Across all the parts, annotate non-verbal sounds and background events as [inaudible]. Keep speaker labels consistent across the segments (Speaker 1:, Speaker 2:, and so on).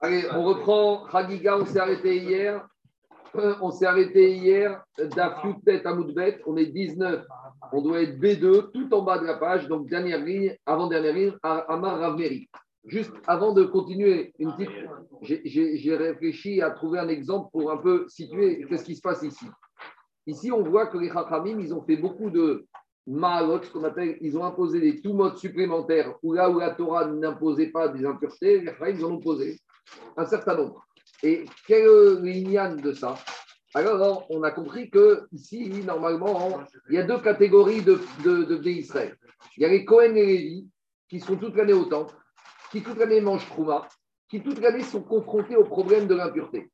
Speaker 1: Allez, on reprend Hagiga, on s'est arrêté hier. Euh, On s'est arrêté hier à Moudbet. On est 19. On doit être B2, tout en bas de la page. Donc, dernière ligne, avant-dernière ligne, Amar Ravmeri. Juste avant de continuer, j'ai- réfléchi à trouver un exemple pour un peu situer qu'est-ce qui se passe ici. Ici, on voit que les Chachamim, ils ont fait beaucoup de Ma'alot, ce qu'on appelle, ils ont imposé des tout-modes supplémentaires, où là où la Torah n'imposait pas des impuretés, les Chachamim, ils ont posé un certain nombre. Et quel est l'ignan de ça? Alors, on a compris que ici, normalement, il y a deux catégories de, de. Il y a les Cohen et Lévi, qui sont toute l'année au temple, qui toute l'année mangent Trouma, qui toute l'année sont confrontés au problème de l'impureté.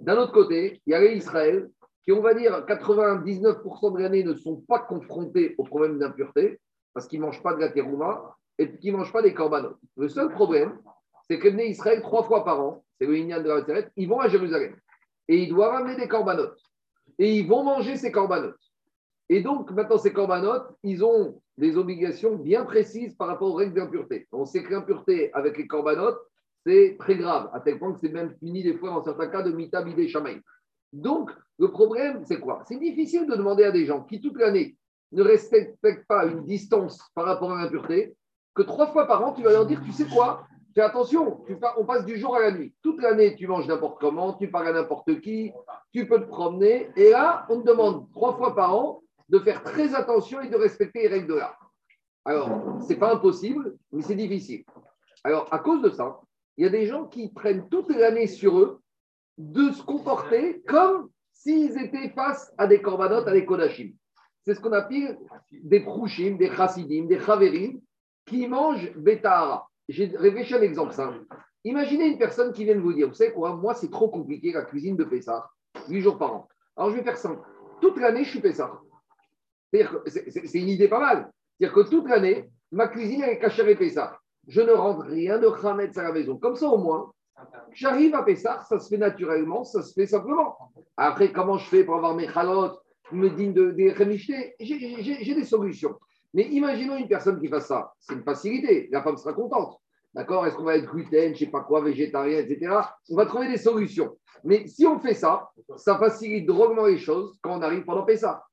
Speaker 1: D'un autre côté, il y a les Israël, qui, on va dire, 99% de l'année ne sont pas confrontés au problème d'impureté, parce qu'ils ne mangent pas de la terouma et qu'ils ne mangent pas des corbanotes. Le seul problème, c'est que Israël, trois fois par an, c'est le Inyan de la Seret, ils vont à Jérusalem. Et ils doivent amener des corbanotes. Et ils vont manger ces corbanotes. Et donc, maintenant, ces corbanotes, ils ont des obligations bien précises par rapport aux règles d'impureté. On sait que l'impureté avec les corbanotes, c'est très grave, à tel point que c'est même puni des fois, dans certains cas, de mitabidé shamaï. Donc, le problème, c'est quoi? C'est difficile de demander à des gens qui, toute l'année, ne respectent pas une distance par rapport à l'impureté, que trois fois par an, tu vas leur dire, tu sais quoi? Fais attention, on passe du jour à la nuit. Toute l'année, tu manges n'importe comment, tu parles à n'importe qui, tu peux te promener. Et là, on te demande trois fois par an de faire très attention et de respecter les règles de l'art. Alors, ce n'est pas impossible, mais c'est difficile. Alors, à cause de ça, il y a des gens qui prennent toute l'année sur eux de se comporter comme s'ils étaient face à des corbanotes, à des kodachim. C'est ce qu'on appelle des prouchim, des chassidim, des chaverim qui mangent betahara. J'ai réfléchi à un exemple simple. Imaginez une personne qui vient de vous dire, vous savez quoi, moi c'est trop compliqué la cuisine de Pessah, 8 jours par an. Alors je vais faire simple. Toute l'année, je suis Pessah. C'est- une idée pas mal. C'est-à-dire que toute l'année, ma cuisine est cachère et Pessah. Je ne rentre rien de Khametz à la maison. Comme ça, au moins, j'arrive à Pessah, ça se fait naturellement, ça se fait simplement. Après, comment je fais pour avoir mes chalotes, me digne de, des j'ai des solutions. Mais imaginons une personne qui fasse ça. C'est une facilité. La femme sera contente. D'accord? Est-ce qu'on va être gluten, je ne sais pas quoi, végétarien, etc. On va trouver des solutions. Mais si on fait ça, ça facilite drôlement les choses quand on arrive pendant Pessah.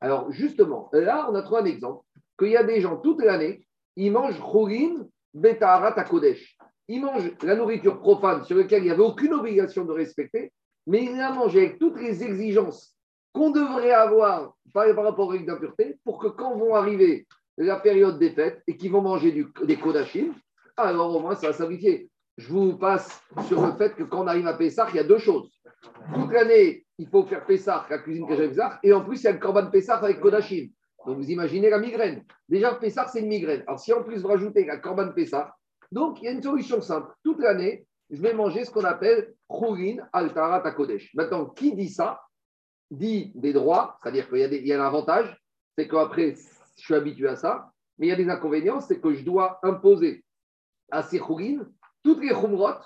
Speaker 1: Alors, justement, là, on a trouvé un exemple qu'il y a des gens toute l'année, ils mangent chourine, betaharat à Kodesh. Ils mangent la nourriture profane sur laquelle il n'y avait aucune obligation de respecter, mais ils la mangent avec toutes les exigences qu'on devrait avoir par, rapport aux règles d'impureté pour que quand vont arriver la période des fêtes et qu'ils vont manger du- des kodachim, alors au moins ça va simplifier. Je vous passe sur le fait que quand on arrive à Pessah, il y a deux choses. Toute l'année, il faut faire Pessah, la cuisine que j'ai et en plus, il y a le Korban Pessah avec Kodachim. Donc vous imaginez la migraine. Déjà, Pessah, c'est une migraine. Alors si en plus vous rajoutez la Korban Pessah, donc il y a une solution simple. Toute l'année, je vais manger ce qu'on appelle Khourin Altarat à Kodesh. Maintenant, qui dit ça? Dit des droits, c'est-à-dire qu'il y a, y un avantage, c'est qu'après, je suis habitué à ça, mais il y a des inconvénients, c'est que je dois imposer à ces Khourin toutes les Khumrot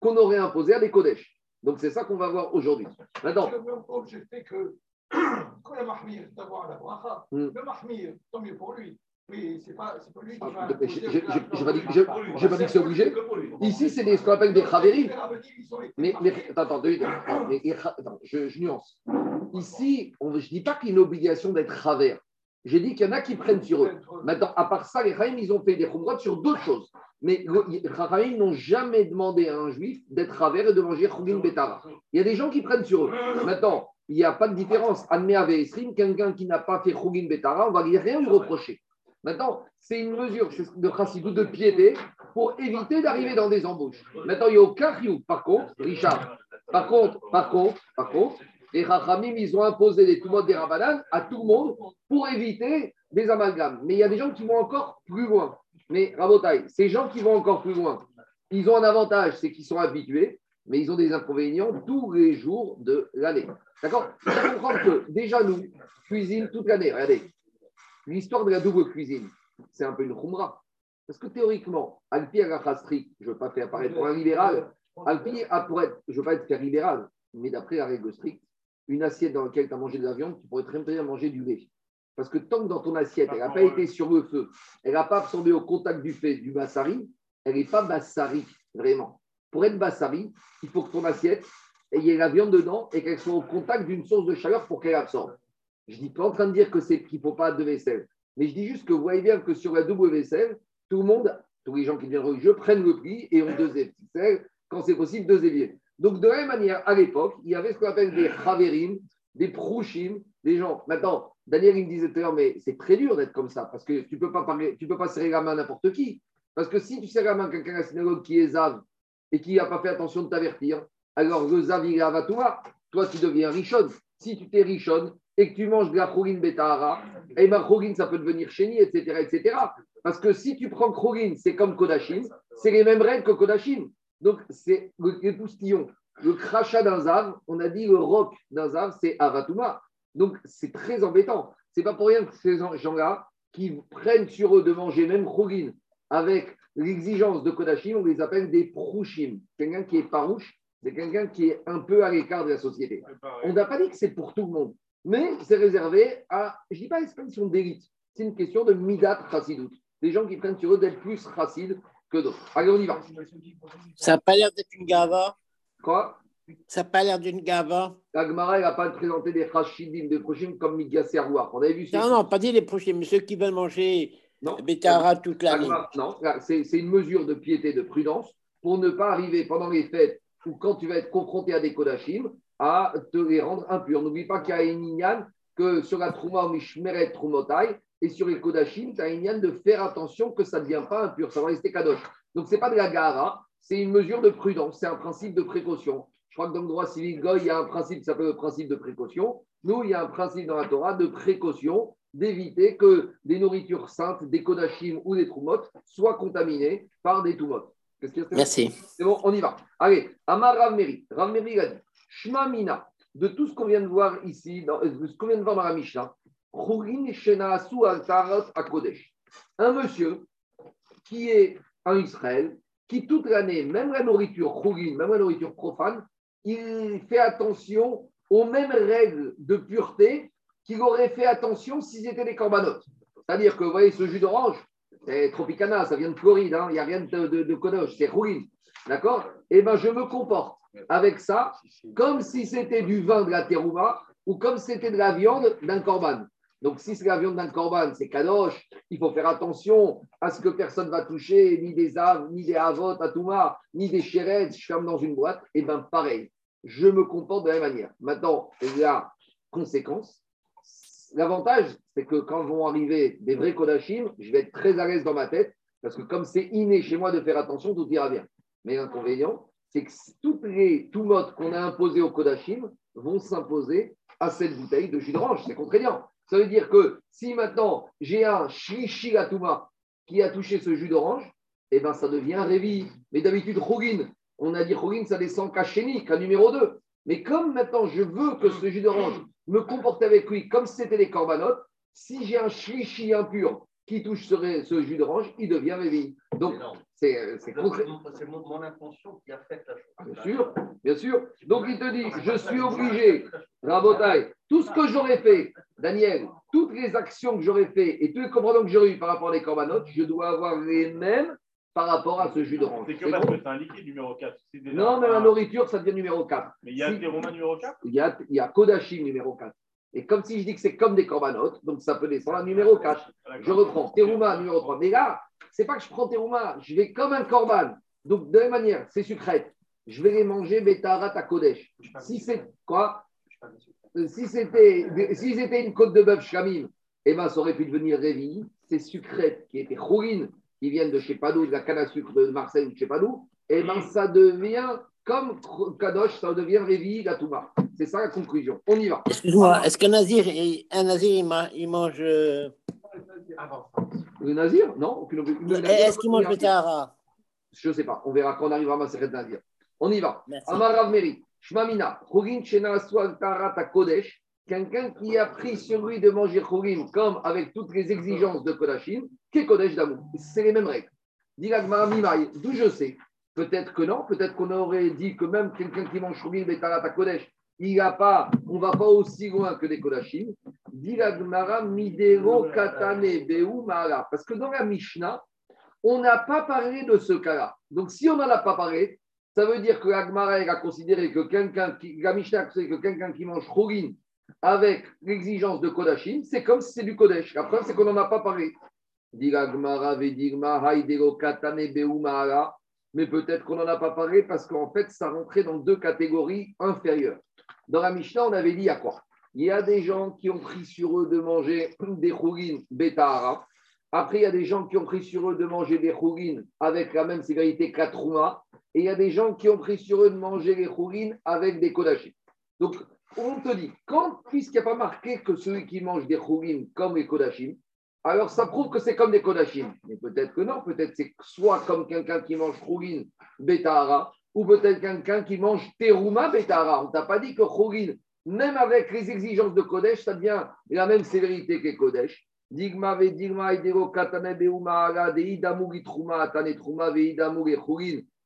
Speaker 1: qu'on aurait imposées à des Kodesh. Donc c'est ça qu'on va voir aujourd'hui. Maintenant,
Speaker 2: fait que [coughs] quand le mahmir d'avoir la bracha,
Speaker 1: Hmm.
Speaker 2: le mahmir, tant mieux pour lui. Mais c'est pas, pas lui qui va.
Speaker 1: j'ai- j'ai pas dit- que c'est obligé. Ici, c'est ce qu'on appelle des Khaverim. Mais, attends, attends, je, je nuance. Ici, je ne dis pas qu'il y a une obligation d'être Khaver. J'ai dit qu'il y en a qui prennent sur eux. Maintenant, à part ça, les Chaim, ils ont fait des Khumrot sur d'autres choses. Mais le- les Chaim n'ont jamais demandé à un juif d'être Khaver et de manger Khugin Betara. Il y a des gens qui prennent sur eux. Maintenant, il n'y a pas de différence. Admet à Esrim, quelqu'un qui n'a pas fait Khugin Betara, on va lui rien lui reprocher. Maintenant, c'est une mesure de chassidou de piété pour éviter d'arriver dans des embauches. Maintenant, il n'y a aucun. Par contre, Richard, par contre, par contre, par contre, les Rachamim, ils ont imposé les Tumot des Rabbanan à tout le monde pour éviter des amalgames. Mais il y a des gens qui vont encore plus loin. Mais Rabotai, ces gens qui vont encore plus loin, ils ont un avantage, c'est qu'ils sont habitués, mais ils ont des inconvénients tous les jours de l'année. D'accord? Il faut comprendre que déjà, nous, cuisine toute l'année. Regardez, l'histoire de la double cuisine, c'est un peu une khumra. Parce que théoriquement, Alpi Agachastri, je ne veux pas faire apparaître pour un libéral, Alpi je ne veux pas être faire libéral, mais d'après la règle stricte, une assiette dans laquelle tu as mangé de la viande, tu pourrais très bien manger du lait. Parce que tant que dans ton assiette, elle n'a pas été sur le feu, elle n'a pas absorbé au contact du fait du bassari, elle n'est pas bassari, vraiment. pour être bassari, il faut que ton assiette, il y ait la viande dedans et qu'elle soit au contact d'une source de chaleur pour qu'elle absorbe. Je ne dis pas en train de dire que c'est qu'il ne faut pas de vaisselle, mais je dis juste que vous voyez bien que sur la double vaisselle, tout le monde, tous les gens qui viennent religieux prennent le prix et ont deux vaisselles, quand c'est possible, deux éviers. Donc, de la même manière, à l'époque, il y avait ce qu'on appelle des chaverim, des prouchim, des gens. Maintenant, Daniel, il me disait tout à l'heure, mais c'est très dur d'être comme ça, parce que tu ne peux, pas serrer la main à n'importe qui. Parce que si tu serres la main à quelqu'un à la synagogue qui est zav et qui n'a pas fait attention de t'avertir, alors le zav, il est toi, toi, tu deviens richonne. Si tu t'es richonne et que tu manges de la chorine betahara, et eh ma ben, ça peut devenir chéni, etc., etc. Parce que si tu prends chorine, c'est comme kodashim, c'est les mêmes règles que kodashim. Donc, c'est le poustillon. Le crachat d'un zav, on a dit le roc d'un zav, c'est avatouma. Donc, c'est très embêtant. C'est pas pour rien que ces gens-là, qui prennent sur eux de manger même chorine avec l'exigence de Kodashim, on les appelle des prouchim. Quelqu'un qui est parouche, c'est quelqu'un qui est un peu à l'écart de la société. On n'a pas dit que c'est pour tout le monde, mais c'est réservé à, je ne dis pas l'expression d'élite, c'est une question de midat chassidout. Des gens qui prennent sur eux d'être plus chassid que d'autres. Allez, on y va.
Speaker 3: Ça n'a pas l'air d'être une gava.
Speaker 1: Quoi?
Speaker 3: Ça n'a pas l'air d'une gava.
Speaker 1: La Gemara, n'a pas présenté des chassidim, des prochains comme Migas On avait vu
Speaker 3: Non, non, pas dit les prochains, mais ceux qui veulent manger non, Bétara toute l'année.
Speaker 1: Non, c'est une mesure de piété, de prudence pour ne pas arriver pendant les fêtes ou quand tu vas être confronté à des kodachim à te les rendre impurs. N'oublie pas qu'il y a une que sur la trouma mishmeret trumotai et sur les kodachim, tu as une de faire attention que ça ne devient pas impur, ça va rester kadosh. Donc, ce n'est pas de la gara, c'est une mesure de prudence, c'est un principe de précaution. Je crois que dans le droit civil, il y a un principe qui s'appelle le principe de précaution. Nous, il y a un principe dans la Torah de précaution d'éviter que des nourritures saintes, des kodachim ou des troumotes soient contaminées par des toumotes.
Speaker 3: Merci.
Speaker 1: C'est bon, on y va. Allez, Amar Ravmeri. Ravmeri a dit Shma Mina, de tout ce qu'on vient de voir ici, dans, euh, ce qu'on vient de voir dans la Mishnah, un monsieur qui est en Israël, qui toute l'année, même la nourriture même la nourriture profane, il fait attention aux mêmes règles de pureté qu'il aurait fait attention s'ils étaient des corbanotes. C'est-à-dire que, vous voyez, ce jus d'orange, c'est Tropicana, ça vient de Floride, hein, il n'y a rien de, de, de c'est rouline. D'accord? Eh bien, je me comporte avec ça comme si c'était du vin de la terouma ou comme si c'était de la viande d'un corban. Donc, si c'est la viande d'un corban, c'est kadosh. Il faut faire attention à ce que personne ne va toucher, ni des aves, ni des avot, atouma, ni des chérettes. Je ferme dans une boîte. Et bien, pareil, je me comporte de la même manière. Maintenant, la conséquence, L'avantage, c'est que quand vont arriver des vrais Kodachim, je vais être très à l'aise dans ma tête, parce que comme c'est inné chez moi de faire attention, tout ira bien. Mais l'inconvénient, c'est que toutes les tout modes qu'on a imposés au Kodachim vont s'imposer à cette bouteille de jus d'orange. C'est contraignant. Ça veut dire que si maintenant j'ai un Shrishilatuma qui a touché ce jus d'orange, eh ben ça devient Révi. Mais d'habitude, Rogin, on a dit Rogin, ça descend qu'à Chéni, qu'à numéro 2. Mais comme maintenant je veux que ce jus d'orange me comporter avec lui comme si c'était des corbanotes, si j'ai un shlishi impur qui touche ce, jus d'orange, il devient réveillé. Donc, c'est concret.
Speaker 4: C'est mon, intention qui affecte la chose.
Speaker 1: Bien sûr, bien sûr. Donc, il te dit, je suis obligé, Rabotai, tout ce que j'aurais fait, Daniel, toutes les actions que j'aurais fait et tous les comportements que j'aurais eu par rapport à les corbanotes, je dois avoir les mêmes par rapport à ce jus d'orange.
Speaker 5: C'est que parce que c'est un liquide numéro 4.
Speaker 1: Non, mais la nourriture, ça devient numéro 4.
Speaker 5: Mais il y a des Romains numéro 4
Speaker 1: Il y a, il y a Kodashim numéro 4. Et comme si je dis que c'est comme des corbanotes, donc ça peut descendre à numéro 4. Je reprends Terouma numéro 3. Mais là, c'est pas que je prends Terouma, je vais comme un corban. Donc de la même manière, c'est sucrète. Je vais les manger Betarat à Kodesh. Si c'est quoi Si c'était si c'était une côte de bœuf Shamim, eh ben, ça aurait pu devenir Révi. C'est sucrète qui était rouline qui viennent de pas d'où, de la canne à sucre de Marseille ou pas d'où, et eh bien ça devient comme Kadosh, ça devient Révi, la Touma. C'est ça la conclusion. On y va.
Speaker 3: Excuse-moi, est-ce qu'un Nazir, un Nazir il, mange. Euh,
Speaker 1: le Nazir? Non
Speaker 3: Est-ce qu'il mange le Tahara?
Speaker 1: Je ne sais pas. On verra quand on arrivera à ma série de Nazir. On y va. Amarav Meri, Shmamina, Swal Tarata Kodesh, quelqu'un qui a pris sur lui de manger Chorim comme avec toutes les exigences de Kodashim, qu'est Kodesh d'amour. C'est les mêmes règles. Dit d'où je sais? Peut-être que non, peut-être qu'on aurait dit que même quelqu'un qui mange Chorim Betarata Kodesh, il a pas, on ne va pas aussi loin que Beu Mara. Parce que dans la Mishnah, on n'a pas parlé de ce cas-là. Donc si on n'en a pas parlé, Ça veut dire que l'Agmara a considéré que quelqu'un qui, la Mishnah a considéré que quelqu'un qui mange Khourin avec l'exigence de Kodashim, c'est comme si c'est du Kodesh. La preuve, c'est qu'on n'en a pas parlé. Mais peut-être qu'on n'en a pas parlé parce qu'en fait, ça rentrait dans deux catégories inférieures. Dans la Mishnah, on avait dit à quoi? Il y a des gens qui ont pris sur eux de manger [clears throat] des Khourin Betahara. Après, il y a des gens qui ont pris sur eux de manger des Khourin avec la même sévérité que la Trouma. Et il y a des gens qui ont pris sur eux de manger les Khourin avec des Kodashim. Donc, on te dit, quand, puisqu'il n'y a pas marqué que celui qui mange des Khourin comme les Kodashim, alors ça prouve que c'est comme des Kodashim. Mais peut-être que non, peut-être c'est soit comme quelqu'un qui mange Khourin Betahara, ou peut-être quelqu'un qui mange Teruma Betahara. On t'a pas dit que Khourin, même avec les exigences de Kodesh, ça devient la même sévérité que Kodesh. Digma ve digma idero katane beuma ala de truma atane truma ve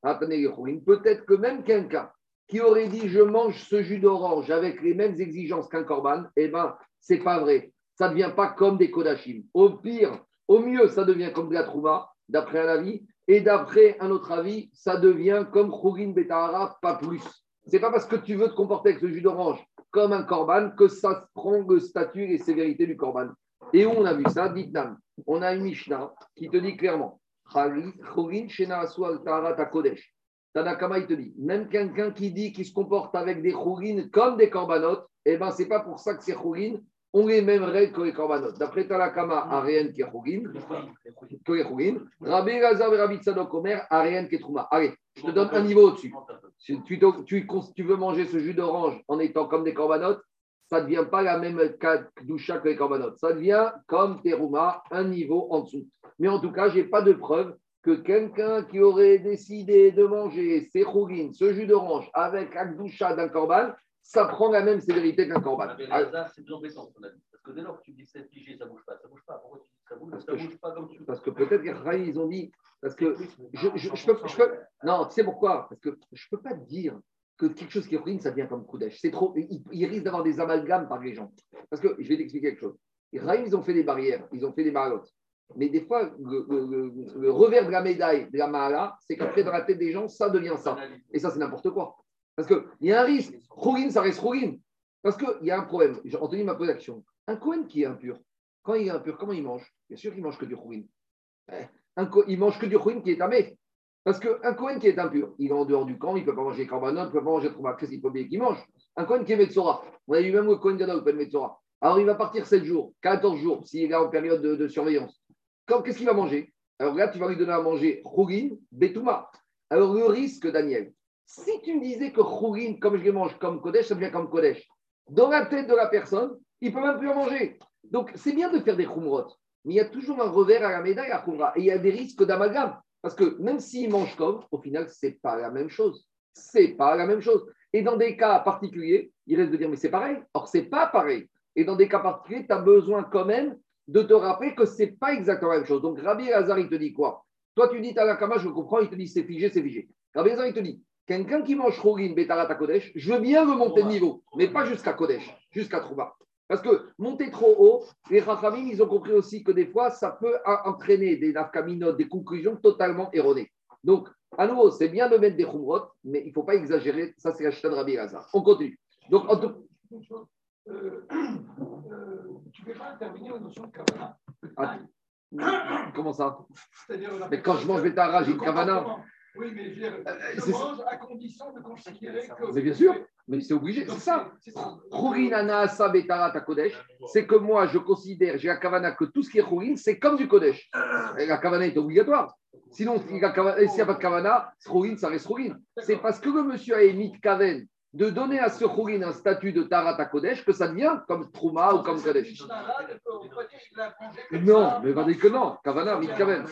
Speaker 1: atane. Peut-être que même quelqu'un qui aurait dit je mange ce jus d'orange avec les mêmes exigences qu'un korban, eh ben c'est pas vrai. Ça ne devient pas comme des kodashim. Au pire, au mieux, ça devient comme de la trouma, d'après un avis, et d'après un autre avis, ça devient comme churin betahara, pas plus. C'est pas parce que tu veux te comporter avec ce jus d'orange comme un korban que ça prend le statut et les sévérités du korban. Et où on a vu ça Ditnam. On a une Mishnah qui te dit clairement Tanakama, il te dit même quelqu'un qui dit qu'il se comporte avec des chourines comme des corbanotes, eh bien, ce n'est pas pour ça que ces chourines ont les mêmes règles que les corbanotes. D'après Tanakama, Ariane chourines. Rabbi Lazar et Rabbi Tzadok Omer, Ariane qui est trouma. Allez, je te donne un niveau au-dessus. Si tu, tu, tu, veux manger ce jus d'orange en étant comme des corbanotes, ça ne devient pas la même doucha que les corbanotes. Ça devient comme terouma, un niveau en dessous. Mais en tout cas, je n'ai pas de preuve que quelqu'un qui aurait décidé de manger ses chougines, ce jus d'orange, avec doucha d'un corban, ça prend la même sévérité qu'un corban.
Speaker 4: c'est plus embêtant, Parce que dès lors que tu dis c'est figé, ça ne bouge pas. Ça ne bouge pas. Pourquoi tu dis ça bouge? Ça ne bouge pas comme tu
Speaker 1: Parce que peut-être qu'ils ont dit. Parce que je, je, je, peux, je peux. Non, tu sais pourquoi? Parce que je ne peux pas te dire que quelque chose qui est ruine, ça devient comme Kodesh. C'est trop, il, risque d'avoir des amalgames par les gens. Parce que je vais t'expliquer quelque chose. Les ils ont fait des barrières, ils ont fait des marottes. Mais des fois, le, revers de la médaille de la Mahala, c'est qu'après, dans la tête des gens, ça devient ça. Et ça, c'est n'importe quoi. Parce qu'il y a un risque. Ruine, ça reste ruine. Parce qu'il y a un problème. Anthony m'a posé l'action. Un Cohen qui est impur, quand il est impur, comment il mange? Bien sûr qu'il mange que du ruine. Eh, il mange que du ruine qui est tamé. Parce qu'un Cohen qui est impur, il est en dehors du camp, il ne peut pas manger Korbanot, il ne peut pas manger Trouba, qu'est-ce qu'il faut bien qu'il mange Un Cohen qui est Metzora, on a eu même le Cohen Gadol, pas de Metzora. Alors il va partir 7 jours, 14 jours, s'il est en période de, surveillance. Qu'est-ce qu'il va manger? Alors là, tu vas lui donner à manger Chougin, Betouma. Alors le risque, Daniel, si tu me disais que Chougin, comme je les mange comme Kodesh, ça devient comme Kodesh. Dans la tête de la personne, il ne peut même plus en manger. Donc c'est bien de faire des Khumrot, mais il y a toujours un revers à la médaille à Khumra. Et il y a des risques d'amalgame. Parce que même s'ils mangent comme, au final, ce n'est pas la même chose. C'est pas la même chose. Et dans des cas particuliers, il reste de dire, mais c'est pareil. Or, c'est pas pareil. Et dans des cas particuliers, tu as besoin quand même de te rappeler que c'est pas exactement la même chose. Donc, Rabbi Hazar, il te dit quoi? Toi, tu dis Tanakama, je comprends, il te dit c'est figé, c'est figé. Rabbi Hazar, il te dit quelqu'un qui mange Khourin, Betarat à Kodesh, je veux bien remonter de niveau, mais pas jusqu'à Kodesh, jusqu'à Trouba. Parce que monter trop haut, les Rachamim, ils ont compris aussi que des fois, ça peut entraîner des nafkaminotes, des conclusions totalement erronées. Donc, à nouveau, c'est bien de mettre des khumrot, mais il ne faut pas exagérer. Ça, c'est la chita de Rabbi Lazar. On continue. Donc, en tout...
Speaker 2: euh, euh, tu ne peux pas intervenir aux notion de kavana?
Speaker 1: Ah, comment ça? Mais quand je mange Betara, j'ai une kavana.
Speaker 2: Oui, mais je, euh, mange à condition de considérer que.
Speaker 1: C'est bien sûr. Mais c'est obligé, c'est ça. C'est que moi, je considère, j'ai la kavana, que tout ce qui est Khourin, c'est comme du Kodesh. Et la kavana est obligatoire. Sinon, s'il n'y a pas de kavana, Khourin, ça reste Khourin. C'est parce que le monsieur a émis kaven de donner à ce Khourin un statut de Tarat Kodesh que ça devient comme Trouma ou comme Kodesh. Non, mais va dire que non. Kavana, mit kaven.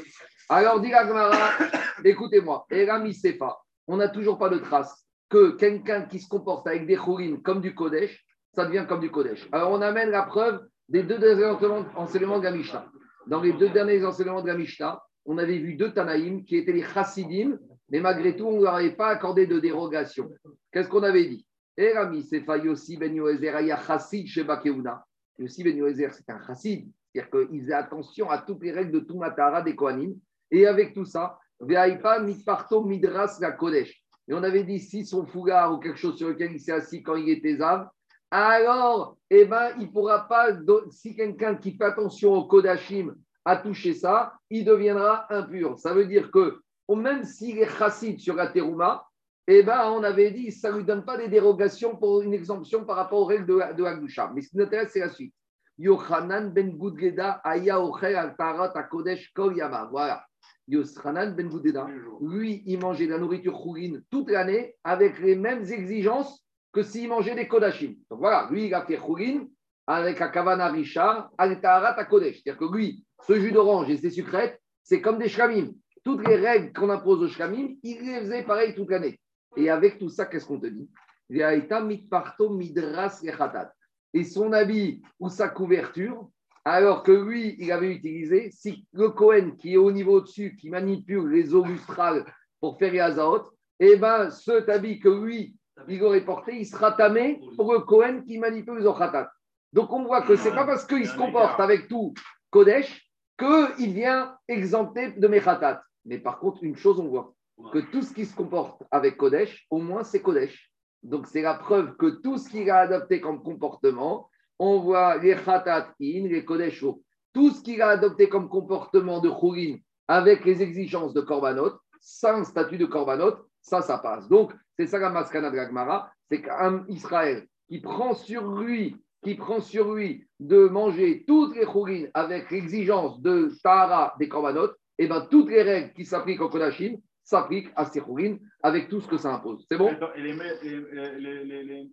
Speaker 1: Alors, dit la Gemara, [coughs] écoutez-moi, Erami Sefa, on n'a toujours pas de trace que quelqu'un qui se comporte avec des chourines comme du Kodesh, ça devient comme du Kodesh. Alors on amène la preuve des deux derniers enseignements de la Mishnah. Dans les deux derniers enseignements de la Mishnah, on avait vu deux Tanaïm qui étaient les Chassidim, mais malgré tout, on ne leur avait pas accordé de dérogation. Qu'est-ce qu'on avait dit? Erami, c'est Yossi ben Yoezer, Chassid chez Bakeuna. Yossi ben Yoezer, c'est un Chassid, c'est-à-dire qu'il faisait attention à toutes les règles de tout Matara des Kohanim. Et avec tout ça, mitparto midras la Kodesh Et on avait dit si son foulard ou quelque chose sur lequel il s'est assis quand il était âme, alors, eh ben, il pourra pas, si quelqu'un qui fait attention au Kodashim a touché ça, il deviendra impur. Ça veut dire que même s'il est chassid sur la terouma, eh ben, on avait dit ça ne lui donne pas des dérogations pour une exemption par rapport aux règles de, de Mais ce qui nous intéresse, c'est la suite. Yochanan ben Gudgeda aya al tarat kodesh kol Voilà. Yochanan ben lui, il mangeait de la nourriture chourine toute l'année avec les mêmes exigences que s'il mangeait des kodashim. Donc voilà, lui, il a fait chourine avec la kavana richard al tarat kodesh. C'est-à-dire que lui, ce jus d'orange et ses sucrètes, c'est comme des shkamim. Toutes les règles qu'on impose aux shkamim, il les faisait pareil toute l'année. Et avec tout ça, qu'est-ce qu'on te dit? Et son habit ou sa couverture, alors que lui, il avait utilisé, si le Cohen qui est au niveau dessus, qui manipule les eaux lustrales pour faire les eh bien, ce habit que lui, il aurait porté, il sera tamé pour le Cohen qui manipule les eaux Donc on voit que ce n'est pas parce qu'il se comporte avec tout Kodesh qu'il vient exempté de Mechatat. Mais par contre, une chose, on voit que tout ce qui se comporte avec Kodesh, au moins c'est Kodesh. Donc c'est la preuve que tout ce qu'il a adopté comme comportement, on voit les Khatat in, les Kodesh, tout ce qu'il a adopté comme comportement de Khourin avec les exigences de Korbanot, sans statut de Korbanot, ça, ça passe. Donc c'est ça la maskana de Gagmara, c'est qu'un Israël qui prend sur lui qui prend sur lui de manger toutes les chourines avec l'exigence de Tahara des Korbanot, et eh bien toutes les règles qui s'appliquent au Kodashim, s'applique à ces avec tout ce que ça impose. C'est bon?
Speaker 5: Et les, les,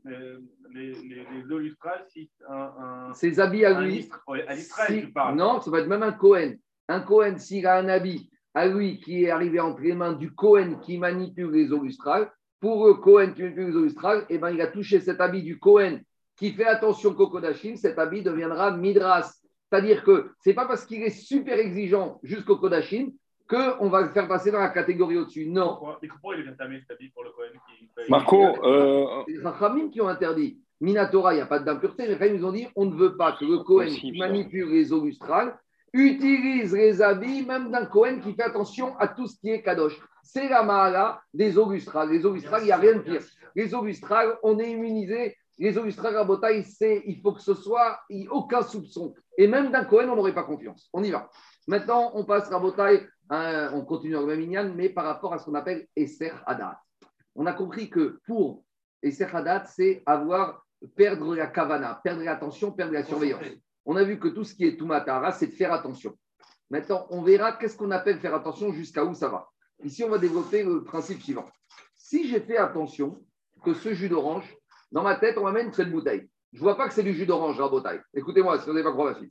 Speaker 5: les, les, eaux lustrales, si un,
Speaker 1: Ses habits à lui.
Speaker 5: à si,
Speaker 1: Non, ça va être même un Cohen. Un Cohen, s'il a un habit à lui qui est arrivé entre les mains du Cohen qui manipule les eaux lustrales, pour le Cohen qui manipule les eaux lustrales, eh ben, il a touché cet habit du Cohen qui fait attention au Kodashim, cet habit deviendra Midras. C'est-à-dire que ce n'est pas parce qu'il est super exigeant jusqu'au Kodashim qu'on va le faire passer dans la catégorie au-dessus. Non.
Speaker 5: Et pourquoi il vient tamer cet habit pour le Cohen qui...
Speaker 6: Marco,
Speaker 1: euh... les Rachamim qui ont interdit. Minatora, il n'y a pas d'impureté, mais ils nous ont dit on ne veut pas que le Cohen qui manipule les eaux lustrales utilise les habits même d'un Cohen qui fait attention à tout ce qui est kadosh. C'est la mahala des eaux lustrales. Les eaux lustrales, il n'y a rien de pire. Les eaux lustrales, on est immunisé. Les eaux lustrales à Botaï, il faut que ce soit aucun soupçon. Et même d'un Cohen, on n'aurait pas confiance. On y va. Maintenant, on passe à Botaï Hein, on continue dans le même mais par rapport à ce qu'on appelle Esser Hadat. On a compris que pour Esser Hadat, c'est avoir, perdre la kavana, perdre l'attention, perdre la surveillance. On a vu que tout ce qui est Tumatara, c'est de faire attention. Maintenant, on verra qu'est-ce qu'on appelle faire attention, jusqu'à où ça va. Ici, on va développer le principe suivant. Si j'ai fait attention que ce jus d'orange, dans ma tête, on m'amène cette bouteille. Je ne vois pas que c'est du jus d'orange la bouteille. Écoutez-moi, si vous n'avez pas croire. Je ne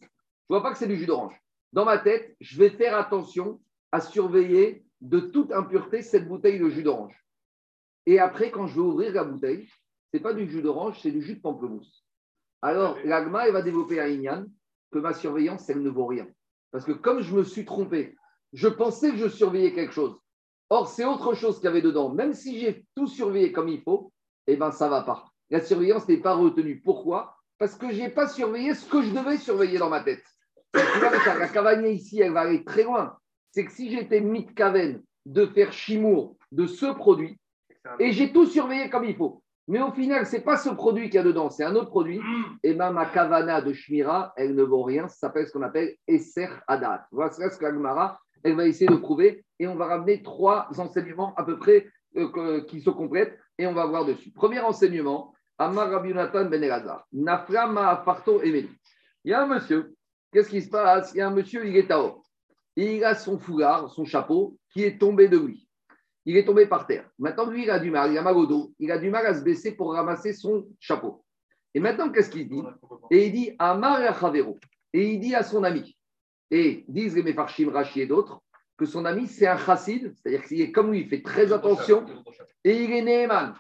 Speaker 1: vois pas que c'est du jus d'orange. Dans ma tête, je vais faire attention à surveiller de toute impureté cette bouteille de jus d'orange. Et après, quand je vais ouvrir la bouteille, ce n'est pas du jus d'orange, c'est du jus de pamplemousse. Alors, l'agma, elle va développer un ignan que ma surveillance, elle ne vaut rien. Parce que comme je me suis trompé, je pensais que je surveillais quelque chose. Or, c'est autre chose qu'il y avait dedans. Même si j'ai tout surveillé comme il faut, eh bien, ça va pas. La surveillance n'est pas retenue. Pourquoi? Parce que je n'ai pas surveillé ce que je devais surveiller dans ma tête. la cavanier ici, elle va aller très loin c'est que si j'étais mitkaven de faire chimour de ce produit, et j'ai tout surveillé comme il faut, mais au final, ce n'est pas ce produit qu'il y a dedans, c'est un autre produit, et même ma kavana de shmira, elle ne vaut rien, ça s'appelle ce qu'on appelle Esser Adat. Voilà ce que l'Agmara, elle va essayer de prouver, et on va ramener trois enseignements à peu près euh, qui se complètent, et on va voir dessus. Premier enseignement, Amar Rabbi Ben Elazar, Naframa Farto Il y a un monsieur, qu'est-ce qui se passe? Il y a un monsieur, il est à haut et il a son foulard, son chapeau, qui est tombé de lui. Il est tombé par terre. Maintenant, lui, il a du mal, il a mal au dos, il a du mal à se baisser pour ramasser son chapeau. Et maintenant, qu'est-ce qu'il dit? Et il dit Amar Chavero. Et il dit à son ami, et disent les Mefarshim, Rashi et d'autres, que son ami, c'est un chassid, c'est-à-dire qu'il est comme lui, il fait très attention, et il est Neheman.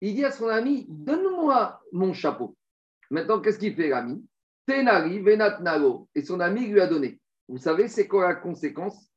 Speaker 1: Il dit à son ami Donne-moi mon chapeau. Maintenant, qu'est-ce qu'il fait, l'ami? Tenari, Venat Nago. Et son ami lui a donné. Vous savez, c'est quoi la conséquence?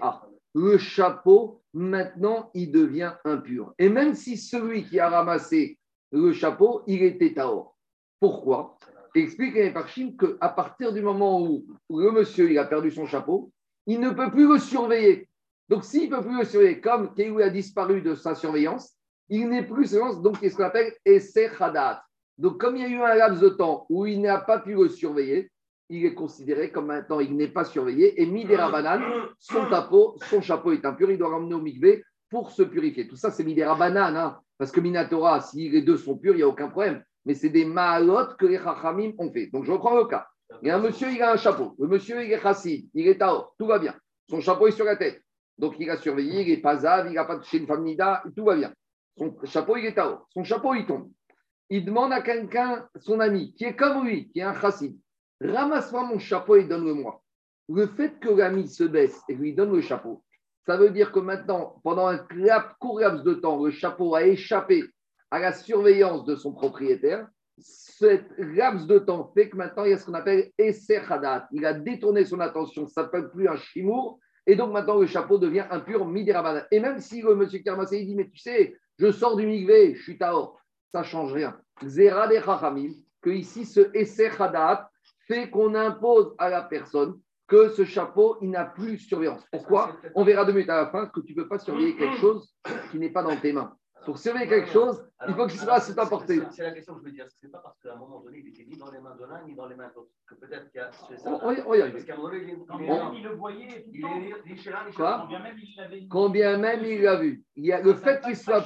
Speaker 1: Ah, Le chapeau, maintenant, il devient impur. Et même si celui qui a ramassé le chapeau, il était Taor. Pourquoi? Explique à Parchim qu'à partir du moment où le monsieur il a perdu son chapeau, il ne peut plus le surveiller. Donc, s'il ne peut plus le surveiller, comme Kéhou a disparu de sa surveillance, il n'est plus surveillance, donc c'est ce qu'on appelle Esser Hadat. Donc, comme il y a eu un laps de temps où il n'a pas pu le surveiller, il est considéré comme maintenant il n'est pas surveillé. Et Midera Banane, son chapeau, son chapeau est impur, il doit ramener au mikvé pour se purifier. Tout ça, c'est Midera Banane, hein, parce que Minatora, si les deux sont purs, il n'y a aucun problème. Mais c'est des ma'alot que les Chachamim ont fait. Donc, je reprends le cas. Il y a un monsieur, il a un chapeau. Le monsieur, il est chassid, il est taor, tout va bien. Son chapeau est sur la tête. Donc, il a surveillé, il n'est pas zave, il n'a pas touché une nida, tout va bien. Son chapeau, il est taor. Son chapeau, il tombe. Il demande à quelqu'un, son ami, qui est comme lui, qui est un chassid, ramasse-moi mon chapeau et donne-le-moi. Le fait que l'ami se baisse et lui donne le chapeau, ça veut dire que maintenant, pendant un court laps de temps, le chapeau a échappé à la surveillance de son propriétaire. Cet laps de temps fait que maintenant, il y a ce qu'on appelle Esser Hadat. Il a détourné son attention, ça ne s'appelle plus un chimour, et donc maintenant, le chapeau devient impur midirabanan. Et même si le monsieur Kermassé dit, mais tu sais, je sors du migvé, je suis taor, ça ne change rien. Zera de que ici, ce Esser Hadat fait qu'on impose à la personne que ce chapeau, il n'a plus surveillance. Pourquoi? On verra deux minutes à la fin que tu ne peux pas surveiller quelque [clears throat] chose qui n'est pas dans tes mains. Pour surveiller quelque chose, il faut qu'il soit à cette portée.
Speaker 4: C'est la question que je veux dire. Ce n'est pas parce qu'à un moment donné, il était ni dans les mains de l'un, ni dans les mains de l'autre. Que peut-être qu'il y a.
Speaker 1: On, y arrive.
Speaker 4: Parce qu'à un moment donné, il,
Speaker 2: le voyait.
Speaker 4: il est ni chez l'un, ni chez
Speaker 1: Quoi
Speaker 4: l'autre.
Speaker 2: Combien même il
Speaker 1: l'a vu. Il y a le fait qu'il soit.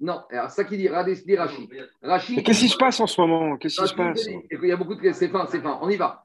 Speaker 1: Non, alors ça qui dit Radis dit Rachid. Rachid.
Speaker 6: Mais qu'est-ce qui se passe en ce moment? Qu'est-ce qui se passe
Speaker 1: Il y a beaucoup de. C'est fin, c'est fin. On y va.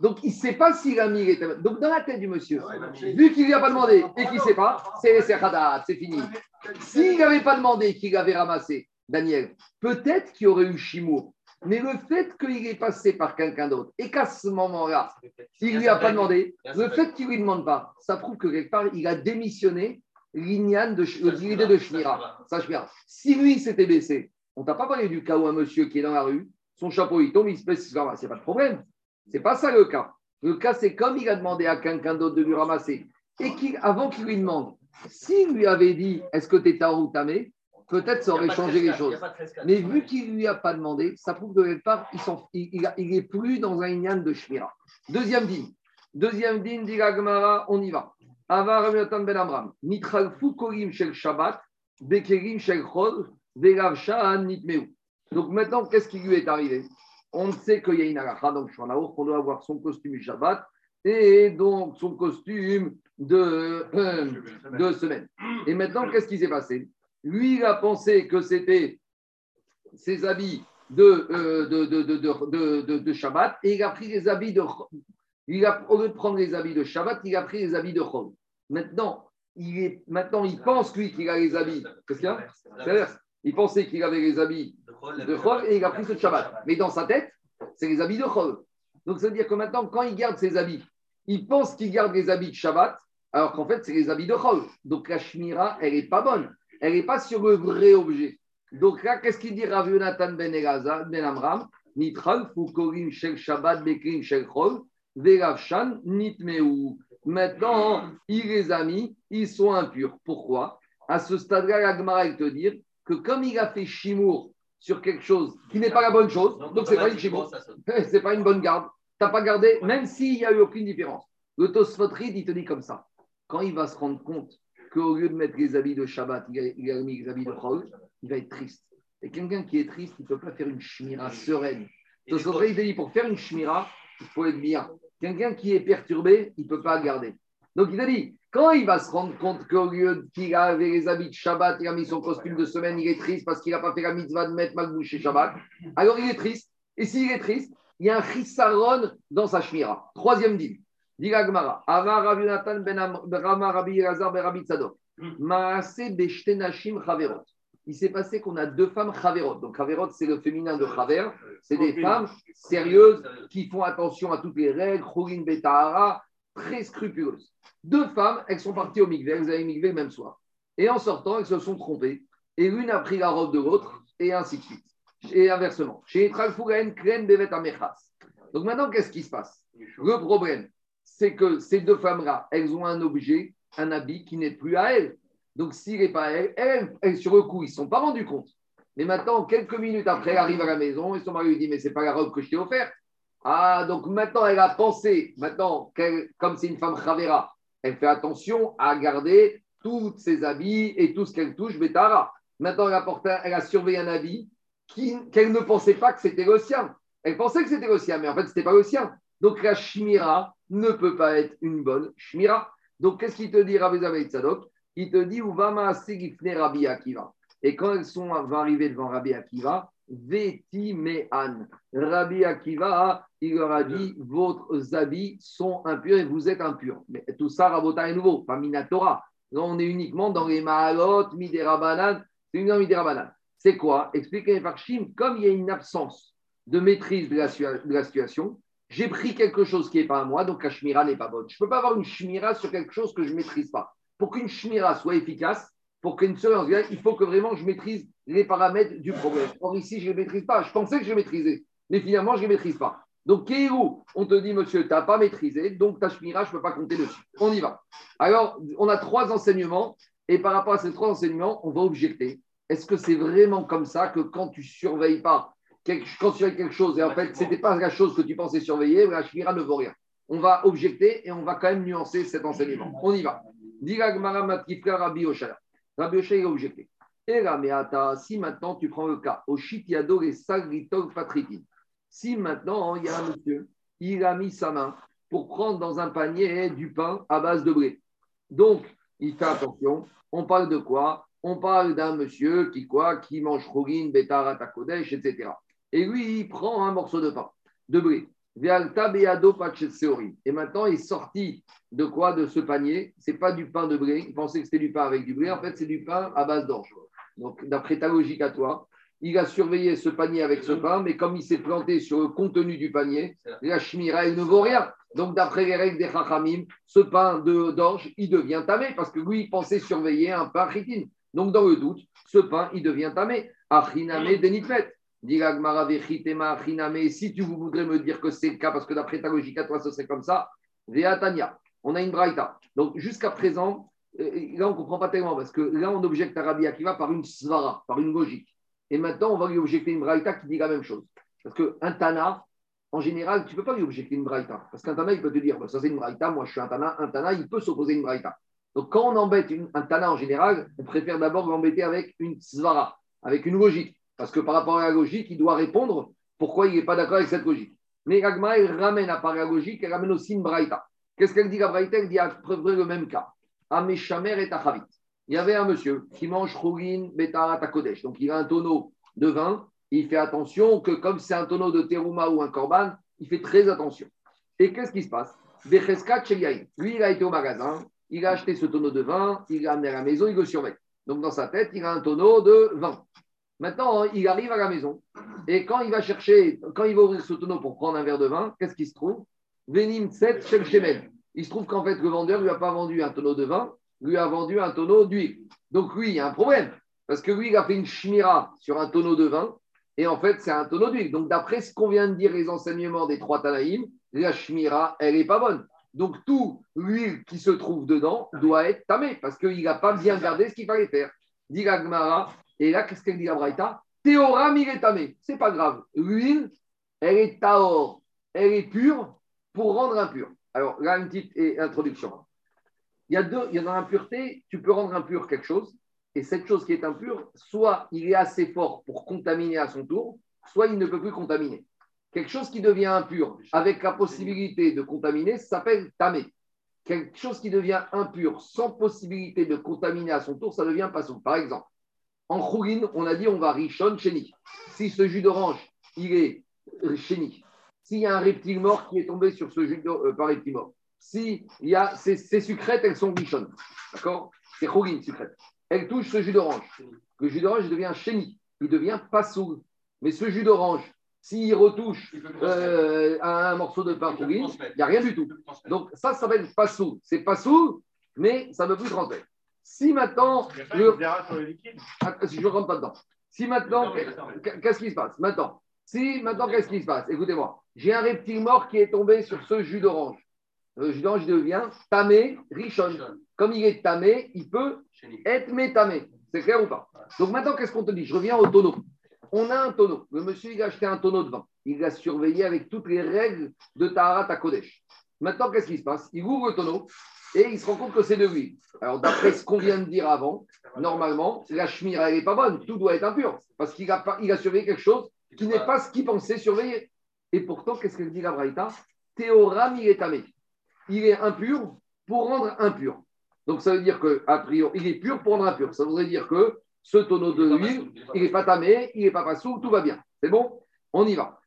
Speaker 1: Donc, il ne sait pas s'il a mis les. Donc, dans la tête du monsieur, vu qu'il ne lui a pas demandé et qu'il ne sait pas, c'est c'est fini. S'il n'avait pas demandé qu'il avait ramassé, Daniel, peut-être qu'il y aurait eu Chimour. Mais le fait qu'il est passé par quelqu'un d'autre et qu'à ce moment-là, s'il ne lui a pas demandé, le fait qu'il ne lui demande pas, ça prouve que quelque part, il a démissionné l'ignan de l'idée de Shmira. Ça, Shmira. Si lui s'était baissé, on t'a pas parlé du cas où un monsieur qui est dans la rue, son chapeau il tombe, il se baisse, il. C'est pas de problème. C'est pas ça le cas. Le cas, c'est comme il a demandé à quelqu'un d'autre de lui ramasser et qu'avant qu'il lui demande, s'il lui avait dit est-ce que tu es tard ou tamé, peut-être ça aurait changé les choses. Mais vu qu'il ne lui a pas demandé, ça prouve que quelque part, il, s'en- il, il a- il est plus dans un ignan de Shmira. Deuxième dîme. Deuxième dîme, dit on y va. Ava Rabbi Natan ben Amram. Mitralfu korim shel Shabbat, bekerim shel chol, velav nitmeu. Donc maintenant, qu'est-ce qui lui est arrivé? On sait qu'il y a une halakha, en aour, qu'on doit avoir son costume Shabbat et donc son costume de, euh, de semaine. Et maintenant, qu'est-ce qui s'est passé? Lui, il a pensé que c'était ses habits de, euh, de, de, de, de, de- de- de Shabbat et il a pris les habits de. Il a, au lieu de prendre les habits de Shabbat, il a pris les habits de Chol. Maintenant, il, est, maintenant, il pense, lui, qu'il a les habits. Qu'est-ce qu'il a? Il pensait qu'il avait les habits de Chol et il a pris ceux de Shabbat. Mais dans sa tête, c'est les habits de Chol. Donc, ça veut dire que maintenant, quand il garde ses habits, il pense qu'il garde les habits de Shabbat, alors qu'en fait, c'est les habits de Chol. Donc, la Shmira, elle n'est pas bonne. Elle n'est pas sur le vrai objet. Donc là, qu'est-ce qu'il dit Rav Yonatan ben Elazar, ben Amram? Nitral, Fukorim, Shel Shabbat, Bekrim, Shel Chol, Veravshan, Nitmeu. Maintenant, il les a mis, ils sont impurs. Pourquoi? À ce stade-là, la Gemara, elle te dire que comme il a fait Shimour sur quelque chose qui n'est pas la bonne chose, donc c'est pas une [laughs] c'est pas une bonne garde. Tu n'as pas gardé, même s'il n'y a eu aucune différence. Le Tosfot Reed, il te dit comme ça. Quand il va se rendre compte qu'au lieu de mettre les habits de Shabbat, il a, il a mis les habits de Chol, il va être triste. Et quelqu'un qui est triste, il ne peut pas faire une shmira sereine. Tosfot Reed, il te dit pour faire une shmira, il faut être bien. Quelqu'un qui est perturbé, il ne peut pas garder. Donc il a dit, quand il va se rendre compte qu'au lieu qu'il avait les habits de Shabbat, il a mis son costume de semaine, il est triste parce qu'il n'a pas fait la mitzvah de mettre Malbouche chez Shabbat, alors il est triste. Et s'il est triste, il y a un chisaron dans sa shmira. Troisième dit, dit la Gemara, Amar Rabbi Nathan ben Am- Rama Rabbi Elazar ben Rabbi Tzadok, Maase beshte nashim chaverot. Il s'est passé qu'on a deux femmes chaverot. Donc chaverot, c'est le féminin de chaver. C'est des femmes sérieuses qui font attention à toutes les règles, Chorin Betahara, très scrupuleuses. Deux femmes, elles sont parties au mikvé, elles avaient mikvé le même soir. Et en sortant, elles se sont trompées. Et l'une a pris la robe de l'autre, et ainsi de suite. Et inversement. Chez Kren Bevet Amechas. Donc maintenant, qu'est-ce qui se passe? Le problème, c'est que ces deux femmes-là, elles ont un objet, un habit qui n'est plus à elles. Donc s'il n'est pas à elles, elles, elles, sur le coup, ils ne sont pas rendus compte. Mais maintenant, quelques minutes après, elle arrive à la maison et son mari lui dit Mais c'est pas la robe que je t'ai offerte. Ah, donc maintenant, elle a pensé, maintenant, comme c'est une femme chavera, elle fait attention à garder tous ses habits et tout ce qu'elle touche, Betara. Maintenant, elle a, porté, elle a surveillé un habit qu'elle ne pensait pas que c'était le sien. Elle pensait que c'était le sien, mais en fait, ce n'était pas le sien. Donc, la shmira ne peut pas être une bonne shmira. Donc, qu'est-ce qu'il te dit, Rabbi Tzadok Il te dit, Uvama Rabbi Akiva. Et quand elles sont, vont arriver devant Rabbi Akiva, Veti Me'an. Rabbi Akiva, il leur a dit Vos habits sont impurs et vous êtes impurs. Mais tout ça, Rabota est nouveau, pas Minatora. on est uniquement dans les Mahalot, Midera C'est une Midera C'est quoi? Expliquez par Chim, comme il y a une absence de maîtrise de la, de la situation, j'ai pris quelque chose qui n'est pas à moi, donc la Shmira n'est pas bonne. Je ne peux pas avoir une Shmira sur quelque chose que je ne maîtrise pas. Pour qu'une Shmira soit efficace, pour qu'une vienne, il faut que vraiment je maîtrise les paramètres du problème. Or, ici, je ne les maîtrise pas. Je pensais que je les maîtrisais, mais finalement, je ne les maîtrise pas. Donc, Kéhou, on te dit, monsieur, tu n'as pas maîtrisé, donc ta Shmira, je ne peux pas compter dessus. On y va. Alors, on a trois enseignements, et par rapport à ces trois enseignements, on va objecter. Est-ce que c'est vraiment comme ça que quand tu ne surveilles pas, quand tu surveilles quelque chose, et en fait, ce n'était pas la chose que tu pensais surveiller, la Shmira ne vaut rien. On va objecter et on va quand même nuancer cet enseignement. On y va. Rabbi Rabbi Oshé a objecté. Et là, mais si maintenant tu prends le cas, au Shitiado et Sagritol Patritin, si maintenant il y a un monsieur, il a mis sa main pour prendre dans un panier du pain à base de blé. Donc, il fait attention. On parle de quoi? On parle d'un monsieur qui quoi Qui mange Rogin, Betar, Kodesh, etc. Et lui, il prend un morceau de pain, de blé. Et maintenant, il est sorti de quoi De ce panier? Ce n'est pas du pain de blé. Il pensait que c'était du pain avec du blé. En fait, c'est du pain à base d'orge. Donc, d'après ta logique à toi, il a surveillé ce panier avec ce pain, mais comme il s'est planté sur le contenu du panier, la chimira, ne vaut rien. Donc, d'après les règles des chachamim, ce pain d'orge, il devient tamé, parce que lui, il pensait surveiller un pain chitine. Donc, dans le doute, ce pain, il devient tamé. Achiname denitmet si tu voudrais me dire que c'est le cas, parce que d'après ta logique à toi, ce serait comme ça, on a une braïta. Donc jusqu'à présent, euh, là on ne comprend pas tellement, parce que là on objecte à Rabbi Akiva par une svara, par une logique. Et maintenant on va lui objecter une braïta qui dit la même chose. Parce qu'un Tana, en général, tu ne peux pas lui objecter une braïta. Parce qu'un Tana, il peut te dire, bah, ça c'est une braïta, moi je suis un Tana, un Tana, il peut s'opposer à une braïta. Donc quand on embête un Tana en général, on préfère d'abord l'embêter avec une svara, avec une logique. Parce que par rapport à la logique, il doit répondre pourquoi il n'est pas d'accord avec cette logique. Mais Agma, il ramène à la logique, elle ramène aussi une braïta. Qu'est-ce qu'elle dit la braïta? Elle dit à peu près le même cas. Et Tachavit. Il y avait un monsieur qui mange Chougin, Betarat, Kodesh. Donc il a un tonneau de vin. Il fait attention que comme c'est un tonneau de terouma ou un korban, il fait très attention. Et qu'est-ce qui se passe? Lui, il a été au magasin, il a acheté ce tonneau de vin, il l'a amené à la maison, il le surveille. Donc dans sa tête, il a un tonneau de vin. Maintenant, il arrive à la maison et quand il va chercher, quand il va ouvrir ce tonneau pour prendre un verre de vin, qu'est-ce qui se trouve? Venim 7 chez Il se trouve qu'en fait, le vendeur lui a pas vendu un tonneau de vin, lui a vendu un tonneau d'huile. Donc, lui, il y a un problème parce que lui, il a fait une chimira sur un tonneau de vin et en fait, c'est un tonneau d'huile. Donc, d'après ce qu'on vient de dire, les enseignements des trois Tanaïm, la chimira, elle n'est pas bonne. Donc, tout l'huile qui se trouve dedans doit être tamé parce qu'il n'a pas bien gardé ce qu'il fallait faire. Dit et là, qu'est-ce qu'elle dit à Braïta? Théora miretame. C'est pas grave. L'huile, elle est taor. Elle est pure pour rendre impur. Alors, là, une petite introduction. Il y a deux, il y a dans l'impureté, tu peux rendre impur quelque chose, et cette chose qui est impure, soit il est assez fort pour contaminer à son tour, soit il ne peut plus contaminer. Quelque chose qui devient impur avec la possibilité de contaminer s'appelle tamé. Quelque chose qui devient impur sans possibilité de contaminer à son tour, ça devient passou. Par exemple, en Khourin, on a dit on va Rishon Cheni. Si ce jus d'orange, il est Cheni, s'il y a un reptile mort qui est tombé sur ce jus d'orange, euh, par reptile mort, si il y a ces, ces sucrètes, elles sont Rishon. D'accord? C'est Khourin, sucrète. Elles touchent ce jus d'orange. Le jus d'orange devient Cheni. Il devient Passoul. Mais ce jus d'orange, s'il retouche euh, un morceau de pain il n'y a rien du tout. Donc ça, ça s'appelle Passoul. C'est Passoul, mais ça ne peut plus transmettre. Si maintenant.
Speaker 5: Le... Sur.
Speaker 1: Ah, je ne rentre pas dedans. Si maintenant, qu'est-ce qui se passe? Maintenant, si maintenant, qu'est-ce qui se passe? Écoutez-moi, j'ai un reptile mort qui est tombé sur ce jus d'orange. Le jus d'orange devient tamé, richon. Comme il est tamé, il peut être métamé. C'est clair ou pas? Donc maintenant, qu'est-ce qu'on te dit? Je reviens au tonneau. On a un tonneau. Le monsieur, il a acheté un tonneau de vin. Il l'a surveillé avec toutes les règles de Taharat à Kodesh. Maintenant, qu'est-ce qui se passe? Il ouvre le tonneau et il se rend compte que c'est de l'huile. Alors, d'après ce qu'on vient de dire avant, normalement, la chemira, elle n'est pas bonne. Tout doit être impur. Parce qu'il a, il a surveillé quelque chose qui n'est pas ce qu'il pensait surveiller. Et pourtant, qu'est-ce qu'elle dit la Braïta? Théoram, il est tamé. Il est impur pour rendre impur. Donc, ça veut dire qu'à priori, il est pur pour rendre impur. Ça voudrait dire que ce tonneau de l'huile, il n'est pas tamé, il n'est pas passou, tout va bien. C'est bon? On y va.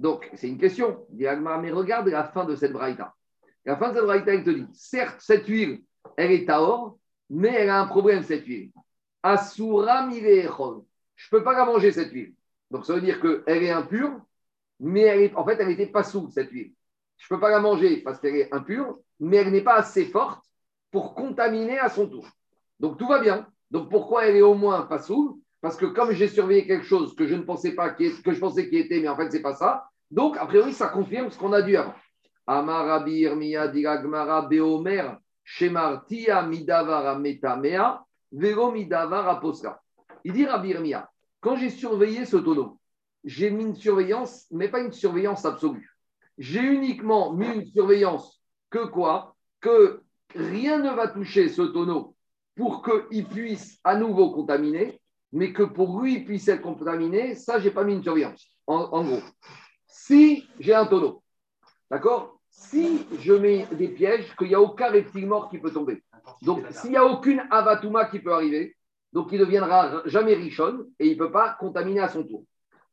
Speaker 1: Donc, c'est une question. Mais regarde la fin de cette braïta. La fin de cette braïta, elle te dit certes, cette huile, elle est taor, mais elle a un problème, cette huile. Asura Je ne peux pas la manger, cette huile. Donc, ça veut dire qu'elle est impure, mais elle est, en fait, elle n'était pas sous, cette huile. Je ne peux pas la manger parce qu'elle est impure, mais elle n'est pas assez forte pour contaminer à son tour. Donc, tout va bien. Donc, pourquoi elle est au moins pas sous? Parce que comme j'ai surveillé quelque chose que je ne pensais pas, que je pensais qu'il était, mais en fait, ce n'est pas ça. Donc, a priori, ça confirme ce qu'on a dû avant. Beomer shemartia midavara midavara. Il dit Rabbi quand j'ai surveillé ce tonneau, j'ai mis une surveillance, mais pas une surveillance absolue. J'ai uniquement mis une surveillance que quoi? Que rien ne va toucher ce tonneau pour qu'il puisse à nouveau contaminer mais que pour lui il puisse être contaminé, ça, je n'ai pas mis une surveillance. En, gros, si j'ai un tonneau, d'accord? Si je mets des pièges, qu'il n'y a aucun reptile mort qui peut tomber. Donc, s'il n'y a aucune avatuma qui peut arriver, donc il ne deviendra jamais richonne et il ne peut pas contaminer à son tour.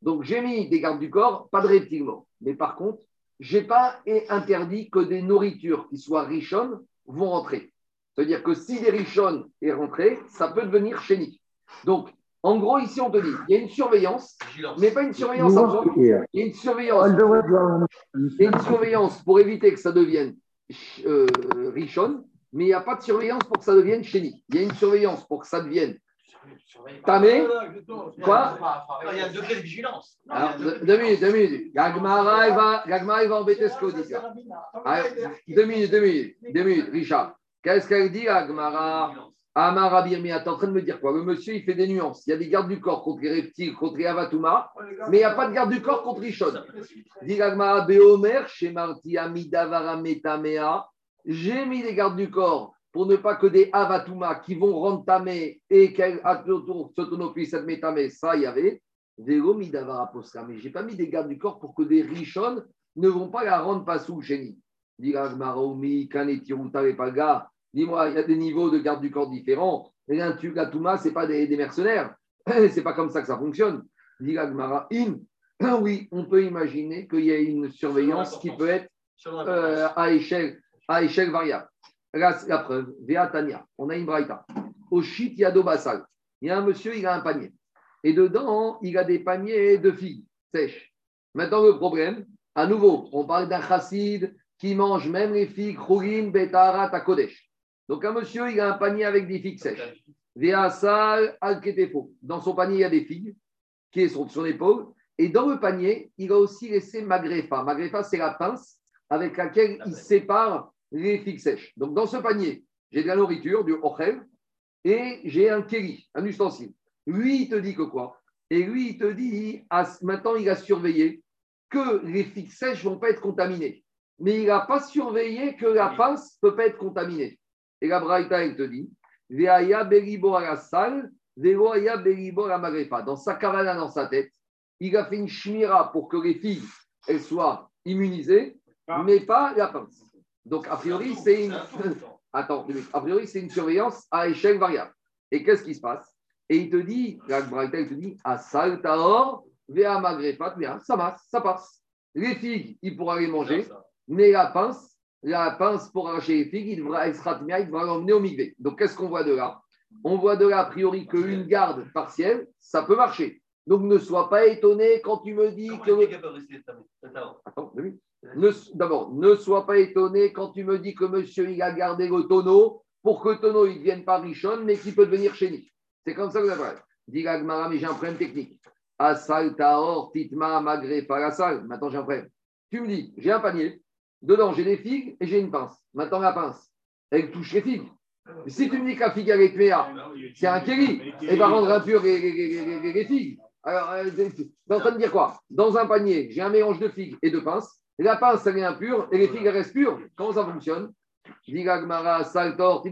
Speaker 1: Donc, j'ai mis des gardes du corps, pas de reptile mort. Mais par contre, je n'ai pas interdit que des nourritures qui soient richonnes vont rentrer. C'est-à-dire que si des richonnes est rentré, ça peut devenir chénique. Donc, en gros, ici, on te dit, il y a une surveillance, mais pas une surveillance Il y a une surveillance, il y a une surveillance pour éviter que ça devienne euh, richonne, mais il n'y a pas de surveillance pour que ça devienne chéni. Il y a une surveillance pour que ça devienne tamé. Quoi
Speaker 4: Il y a un degré de vigilance.
Speaker 1: Deux minutes, deux minutes. Gagmara, il va, Gagmara, il va embêter ce qu'on dit. Deux minutes, deux minutes, deux minutes, Richard. Qu'est-ce qu'elle dit, Gagmara? Amar Abirmia, tu es en train de me dire quoi? Le monsieur, il fait des nuances. Il y a des gardes du corps contre les reptiles, contre les avatuma, mais il n'y a pas de garde du corps contre Rishon. Diragma Beomer, chez Marti Amidavara Metamea. J'ai mis des gardes du corps pour ne pas que des avatuma qui vont rendre tamé et tonneau puisse être métamé, ça il y avait. Vélo Midavara Posra. Mais je n'ai pas mis des gardes du corps pour que des Rishon ne vont pas la rendre pas sous génie. Diragma Omi. Dis-moi, il y a des niveaux de garde du corps différents. Et un Touma, ce n'est pas des, mercenaires. [laughs] Ce n'est pas comme ça que ça fonctionne. oui, on peut imaginer qu'il y a une surveillance qui peut être euh, à, échelle, à échelle variable. La, la preuve, Tania, on a une braïta. Au shit Yado Basal, il y a un monsieur, il a un panier. Et dedans, il a des paniers de figues sèches. Maintenant, le problème, à nouveau, on parle d'un chassid qui mange même les figues, Khourin, Betarat, Kodesh. Donc, un monsieur, il a un panier avec des figues sèches. Dans son panier, il y a des figues qui est sur son épaule. Et dans le panier, il a aussi laissé magrefa. Magrefa, c'est la pince avec laquelle il sépare les figues sèches. Donc, dans ce panier, j'ai de la nourriture, du ochel, et j'ai un keri, un ustensile. Lui, il te dit que quoi? Et lui, il te dit, maintenant, il a surveillé que les figues sèches ne vont pas être contaminées. Mais il n'a pas surveillé que la pince ne peut pas être contaminée. Et la Braïta, elle te dit Dans sa cavana, dans sa tête, il a fait une chimira pour que les filles elles soient immunisées, ah. mais pas la pince. Donc, a priori, c'est une. [laughs] Attends, a priori, c'est une surveillance à échelle variable. Et qu'est-ce qui se passe? Et il te dit, la Braïta, il te dit Asal taor, vea magrefa, ça passe, ça passe. Les figues, il pourra les manger, mais la pince, la pince pour arracher les figues, il devra, il devra l'emmener au migvé. Donc, qu'est-ce qu'on voit de là? On voit de là, a priori, qu'une garde partielle, ça peut marcher. Donc, ne sois pas étonné quand tu me dis que. Attends, D'abord, ne sois pas étonné quand tu me dis que monsieur, il a gardé le tonneau pour que le tonneau, il ne devienne pas richonne, mais qu'il peut devenir chénique. C'est comme ça que vous apprenez. Dit Gagmara, mais j'ai un problème technique. Asal, Taor, Titma, Magre, Parasal. Maintenant, j'ai un problème. Tu me dis, j'ai un panier, dedans j'ai des figues et j'ai une pince. Maintenant, la pince, elle touche les figues. Si tu me dis que la figue elle est c'est un kéli, elle va rendre impur les, figues. Alors, euh, tu es en train de dire quoi? Dans un panier, j'ai un mélange de figues et de pinces. Et la pince, elle est impure et les figues, elles restent pures. Comment ça fonctionne? Saltor.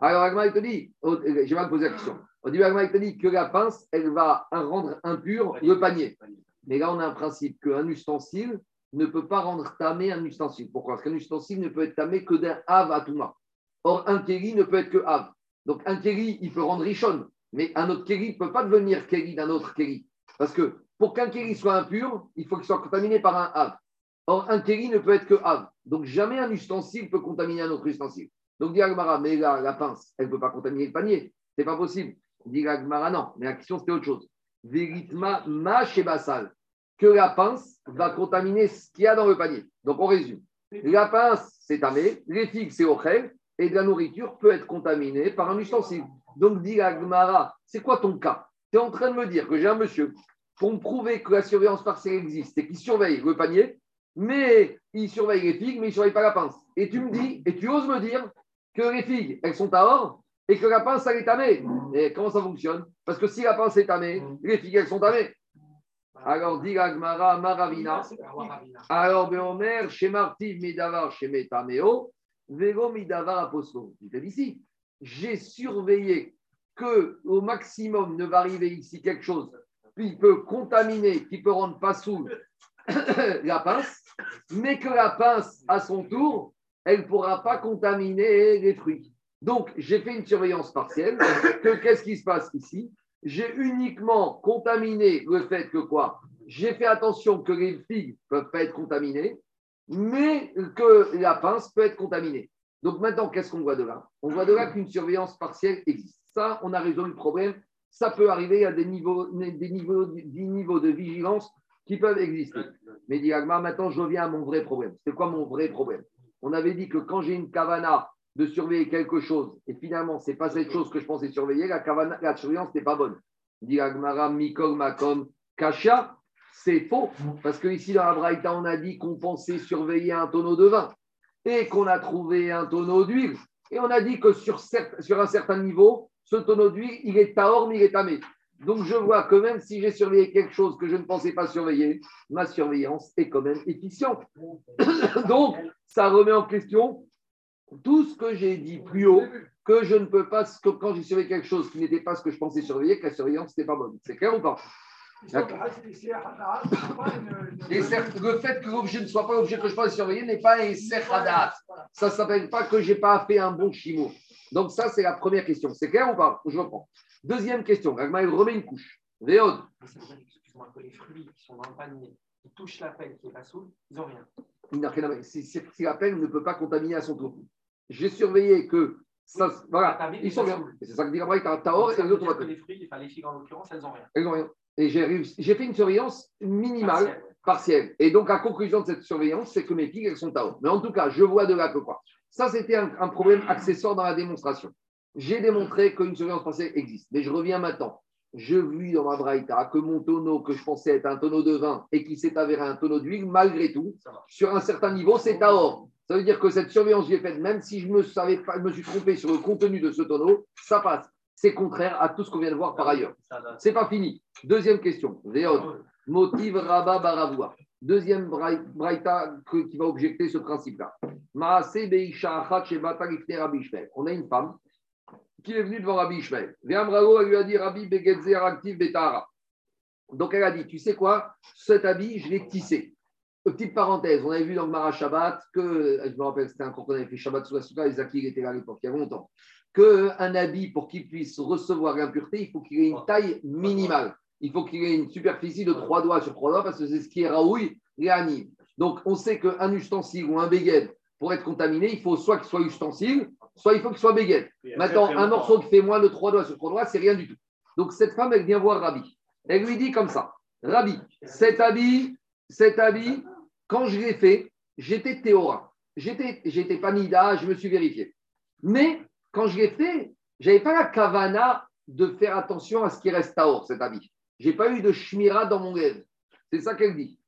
Speaker 1: Alors, Agmara, il te dit, oh, j'ai mal posé la question. Au début, Agmara, il te dit que la pince, elle va rendre impur le panier. Mais là, on a un principe qu'un ustensile ne peut pas rendre tamé un ustensile. Pourquoi? Parce qu'un ustensile ne peut être tamé que d'un av à touma. Or, un kéli ne peut être que av. Donc, un kéli, il peut rendre richonne, mais un autre kéli ne peut pas devenir kéli d'un autre kéli. Parce que pour qu'un kéli soit impur, il faut qu'il soit contaminé par un av. Or, un kéli ne peut être que av. Donc, jamais un ustensile peut contaminer un autre ustensile. Donc, dit Agmara, mais là, la pince, elle ne peut pas contaminer le panier. C'est pas possible. Dit Agmara, non. Mais la question, c'était autre chose. Véritma ma basal que la pince va contaminer ce qu'il y a dans le panier. Donc, on résume. La pince, c'est tamé, les figues, c'est ochel, et de la nourriture peut être contaminée par un ustensile. Donc, dit Agmara, c'est quoi ton cas? Tu es en train de me dire que j'ai un monsieur, pour me prouver que la surveillance partielle existe et qu'il surveille le panier, mais il surveille les figues, mais il ne surveille pas la pince. Et tu me dis, et tu oses me dire que les figues, elles sont à or? Et que la pince, elle est tamée. Et comment ça fonctionne? Parce que si la pince est tamée, les figues, elles sont tamées. Alors, dit Agmara, Maravina. Alors, Beomer, chez Martiv, Midavar, chez Metameo, Vélo, Midavar, Apostol. Il ici. J'ai surveillé que au maximum ne va arriver ici quelque chose qui peut contaminer, qui peut rendre pas sous [coughs] la pince, mais que la pince, à son tour, elle ne pourra pas contaminer les fruits. Donc, j'ai fait une surveillance partielle. Que qu'est-ce qui se passe ici? J'ai uniquement contaminé le fait que quoi? J'ai fait attention que les figues ne peuvent pas être contaminées, mais que la pince peut être contaminée. Donc maintenant, qu'est-ce qu'on voit de là? On voit de là qu'une surveillance partielle existe. Ça, on a résolu le problème. Ça peut arriver à des niveaux, de vigilance qui peuvent exister. Mais Diagma, maintenant, je reviens à mon vrai problème. C'est quoi mon vrai problème? On avait dit que quand j'ai une kavana de surveiller quelque chose, et finalement, ce n'est pas cette chose que je pensais surveiller, la, surveillance n'est pas bonne. Diagmara, Mikol, Makom, Kasha, c'est faux. Parce que ici, dans la Braïta, on a dit qu'on pensait surveiller un tonneau de vin et qu'on a trouvé un tonneau d'huile. Et on a dit que sur, un certain niveau, ce tonneau d'huile, il est taor, mais il est tamé. Donc je vois que même si j'ai surveillé quelque chose que je ne pensais pas surveiller, ma surveillance est quand même efficiente. [coughs] Donc ça remet en question tout ce que j'ai dit plus haut, que je ne peux pas, que quand j'ai surveillé quelque chose qui n'était pas ce que je pensais surveiller, que la surveillance n'était pas bonne. C'est clair ou pas? Et le fait que l'objet ne soit pas l'objet que je pense surveiller n'est pas un serradat. Ça ne s'appelle pas que je n'ai pas fait un bon chimo. Donc ça, c'est la première question. C'est clair ou pas? Je reprends. Deuxième question. Agma, il remet une couche. Véod.
Speaker 7: Excuse-moi, que les fruits qui sont dans le panier, qui touchent la pelle qui est pas sous, ils n'ont rien.
Speaker 1: Si, si la pelle ne peut pas contaminer à son tour. J'ai surveillé que ça, voilà, ils sont bien. C'est ça que dit Gabriel, tu as Taor et les autres.
Speaker 7: Que les fruits, enfin les figues en l'occurrence, elles n'ont rien.
Speaker 1: Elles n'ont rien. Et j'ai fait une surveillance minimale, partielle. partielle. Et donc, la conclusion de cette surveillance, c'est que mes figues, elles sont Taor. Mais en tout cas, je vois de là que quoi. Ça, c'était un, un problème accessoire dans la démonstration. J'ai démontré qu'une surveillance partielle existe. Mais je reviens maintenant. Je vis dans ma braïta que mon tonneau, que je pensais être un tonneau de vin et qui s'est avéré un tonneau d'huile, malgré tout, sur un certain niveau, c'est Taor. Ça veut dire que cette surveillance que j'ai faite, même si je me, savais pas, je me suis trompé sur le contenu de ce tonneau, ça passe. C'est contraire à tout ce qu'on vient de voir par ailleurs. C'est pas fini. Deuxième question. Véod. Motive Rabba Baravoua. Deuxième braïta qui va objecter ce principe-là. On a une femme qui est venue devant Rabbi Ishmael. Viamrago, elle lui a dit Rabbi Begedzer actif Betara. Donc elle a dit Tu sais quoi? Cet habit, je l'ai tissé. Petite parenthèse, on avait vu dans le Mara Shabbat que, je me rappelle, c'était un quand on avait fait Shabbat sous la Souka, les Zaki était là à l'époque, il y a longtemps, qu'un habit, pour qu'il puisse recevoir l'impureté, il faut qu'il ait une taille minimale. Il faut qu'il ait une superficie de trois doigts sur trois doigts parce que c'est ce qui est Raoui et Ani. Donc on sait qu'un ustensile ou un béguet, pour être contaminé, il faut soit qu'il soit ustensile, soit il faut qu'il soit béguet. Maintenant, un morceau qui fait moins de trois doigts sur trois doigts, c'est rien du tout. Donc cette femme, elle vient voir Rabbi. Elle lui dit comme ça Rabbi, cet habit, cet habit, quand je l'ai fait, j'étais théora. J'étais, j'étais pas nida, je me suis vérifié. Mais quand je l'ai fait, je n'avais pas la kavana de faire attention à ce qui reste à or, cet habit. Je n'ai pas eu de shmira dans mon rêve. C'est ça qu'elle dit.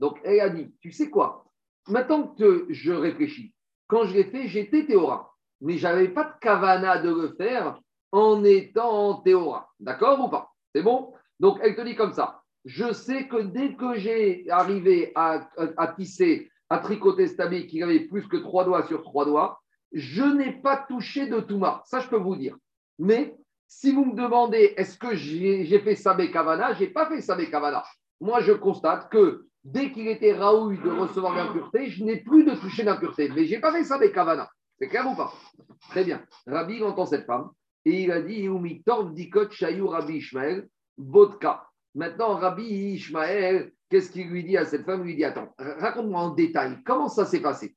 Speaker 1: Donc, elle a dit, tu sais quoi? Maintenant que je réfléchis, quand je l'ai fait, j'étais théora. Mais je n'avais pas de kavana de le faire en étant théora. D'accord ou pas? C'est bon? Donc, elle te dit comme ça. Je sais que dès que j'ai arrivé à, tisser, à tricoter cet habit qui avait plus que trois doigts sur trois doigts, je n'ai pas touché de Touma. Ça, je peux vous dire. Mais si vous me demandez est-ce que j'ai fait Sabé Kavana, je n'ai pas fait Sabé Kavana. Moi, je constate que dès qu'il était Raoui de recevoir l'impureté, je n'ai plus de toucher l'impureté. Mais je n'ai pas fait Sabé Kavana. C'est clair ou pas? Très bien. Rabbi entend cette femme et il a dit Dikot Shayou Rabbi Ishmael, Bodka. Maintenant, Rabbi Ishmael, qu'est-ce qu'il lui dit à cette femme? Il lui dit Attends, raconte-moi en détail comment ça s'est passé?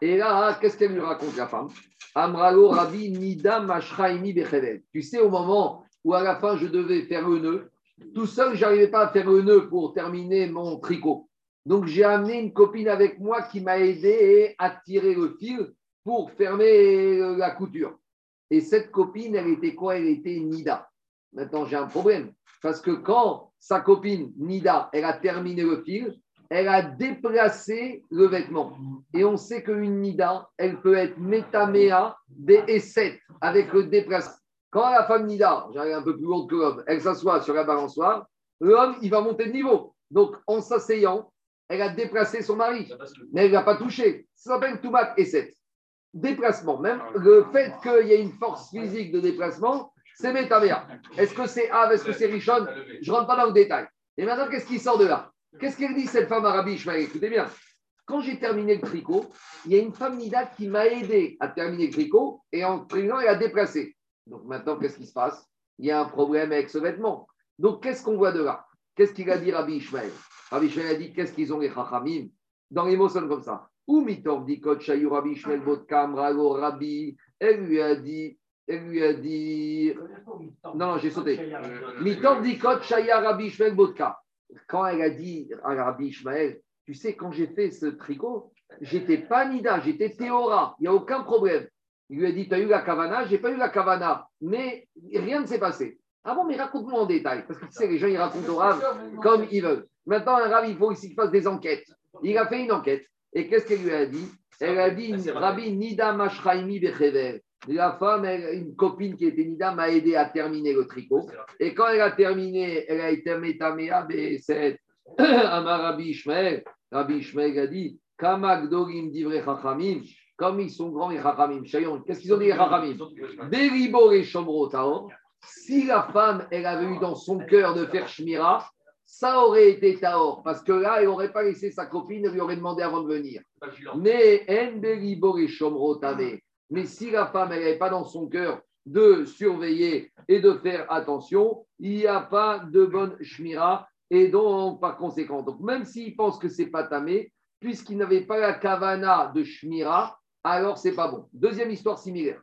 Speaker 1: Et là, qu'est-ce qu'elle lui raconte, la femme? Amralo Rabbi Nida Mashraimi Bechevel. Tu sais, au moment où à la fin je devais faire le nœud, tout seul, je n'arrivais pas à faire le nœud pour terminer mon tricot. Donc, j'ai amené une copine avec moi qui m'a aidé à tirer le fil pour fermer la couture. Et cette copine, elle était quoi? Elle était Nida. Maintenant, j'ai un problème. Parce que quand sa copine Nida, elle a terminé le fil, elle a déplacé le vêtement. Et on sait qu'une Nida, elle peut être métaméa des et avec le déplacement. Quand la femme Nida, j'arrive un peu plus lourde que l'homme, elle s'assoit sur la balançoire, l'homme, il va monter de niveau. Donc, en s'asseyant, elle a déplacé son mari, mais elle ne l'a pas touché. Ça s'appelle Toumat et 7 déplacement. Même le fait qu'il y ait une force physique de déplacement, c'est métaméa. Est-ce que c'est Av, est-ce que c'est Richon Je ne rentre pas dans le détail. Et maintenant, qu'est-ce qui sort de là? Qu'est-ce qu'elle dit, cette femme arabe Écoutez bien. Quand j'ai terminé le tricot, il y a une femme Nida qui m'a aidé à terminer le tricot et en terminant, elle a déplacé. Donc maintenant, qu'est-ce qui se passe? Il y a un problème avec ce vêtement. Donc qu'est-ce qu'on voit de là? Qu'est-ce qu'il a dit Rabbi Ishmael? Rabbi Ishmael a dit qu'est-ce qu'ils ont les Chachamim? Dans les mots comme ça. Ou Mitor Dikot Shayu Rabbi Ishmael Botkam Rago Rabbi, elle lui a dit, elle lui a dit, non, non, j'ai sauté. Mitor Dikot Shaya Rabbi Botka. Quand elle a dit à Rabbi Ishmael, tu sais, quand j'ai fait ce tricot, j'étais pas Nida, j'étais Théora, il n'y a aucun problème. Il lui a dit, tu as eu la kavana, j'ai pas eu la kavana, mais rien ne s'est passé. Ah bon, mais raconte-moi en détail, parce que tu sais, les gens, ils racontent au Rav comme ils veulent. Maintenant, un Rav, il faut aussi qu'il fasse des enquêtes. Il a fait une enquête. Et qu'est-ce qu'elle lui a dit? Elle a dit Rabbi Nida Mashraimi Bechever. La femme, une copine qui était Nida, m'a aidé à terminer le tricot. Et quand elle a terminé, elle a été métaméa B7. [coughs] Amar Rabbi Ishmael. Rabbi Ishmael a dit Divre Chachamim. Comme ils sont grands les Chachamim. Qu'est-ce qu'ils ont dit les Chachamim? et Shomro Si la femme, elle avait eu dans son cœur de faire Shmira, ça aurait été Taor, parce que là, il n'aurait pas laissé sa copine, elle lui aurait demandé avant de venir. Mais mais si la femme, n'avait pas dans son cœur de surveiller et de faire attention, il n'y a pas de bonne shmira, et donc, par conséquent, donc même s'il pense que c'est pas tamé, puisqu'il n'avait pas la kavana de shmira, alors c'est pas bon. Deuxième histoire similaire.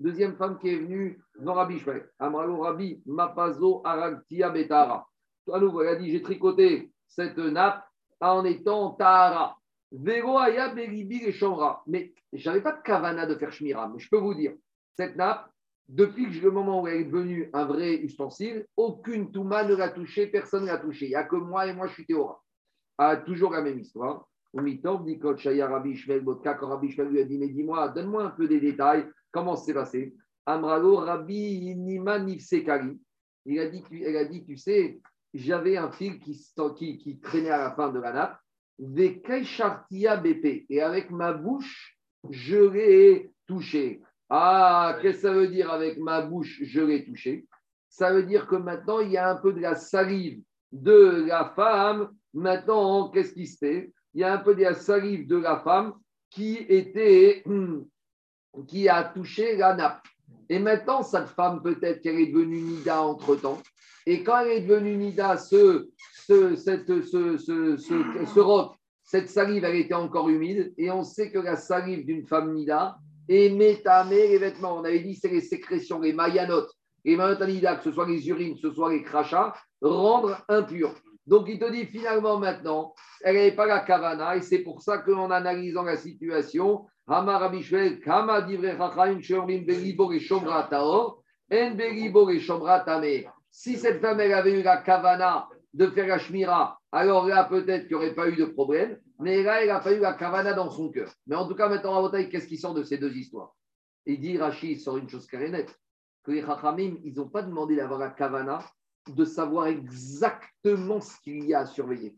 Speaker 1: Deuxième femme qui est venue dans Rabbi Ishmael. Amralo Rabbi Mapazo Aragtia Betara. À nouveau, elle a dit J'ai tricoté cette nappe en étant Tahara. Vero Aya Beribi et Chamra. Mais je n'avais pas de kavana de faire Shmira. Mais je peux vous dire, cette nappe, depuis le moment où elle est devenue un vrai ustensile, aucune Touma ne l'a touchée, personne ne l'a touchée. Il n'y a que moi et moi, je suis Théora. Ah, toujours la même histoire. Quand Rabbi Ishmael lui a dit Mais dis-moi, donne-moi un peu des détails, comment c'est passé Amralo Rabbi Nima Nifsekari. Il a dit, elle a dit Tu sais, j'avais un fil qui, qui, qui, traînait à la fin de la nappe, BP, et avec ma bouche, je l'ai touché. Ah, qu'est-ce que ça veut dire avec ma bouche, je l'ai touché? Ça veut dire que maintenant, il y a un peu de la salive de la femme. Maintenant, qu'est-ce qui se fait? Il y a un peu de la salive de la femme qui était, [clears throat] qui a touché la nappe. Et maintenant, cette femme, peut-être qu'elle est devenue Nida entre-temps. Et quand elle est devenue Nida, ce, ce, cette, ce, ce, ce, roc, cette salive, elle était encore humide. Et on sait que la salive d'une femme Nida métamée les vêtements. On avait dit c'est les sécrétions, les mayanotes, les mayanotes Nida, que ce soit les urines, que ce soit les crachats, rendre impurs. Donc il te dit finalement maintenant, elle n'avait pas la kavana et c'est pour ça qu'en analysant la situation, Hamar Kama. Si cette femme avait eu la kavana de faire la shmira, alors là peut-être qu'il n'y aurait pas eu de problème, mais là elle n'a pas eu la kavana dans son cœur. Mais en tout cas maintenant à qu'est-ce qui sort de ces deux histoires? Il dit Rachid sort une chose claire et nette, que les Chachamim, ils n'ont pas demandé d'avoir la kavana de savoir exactement ce qu'il y a à surveiller.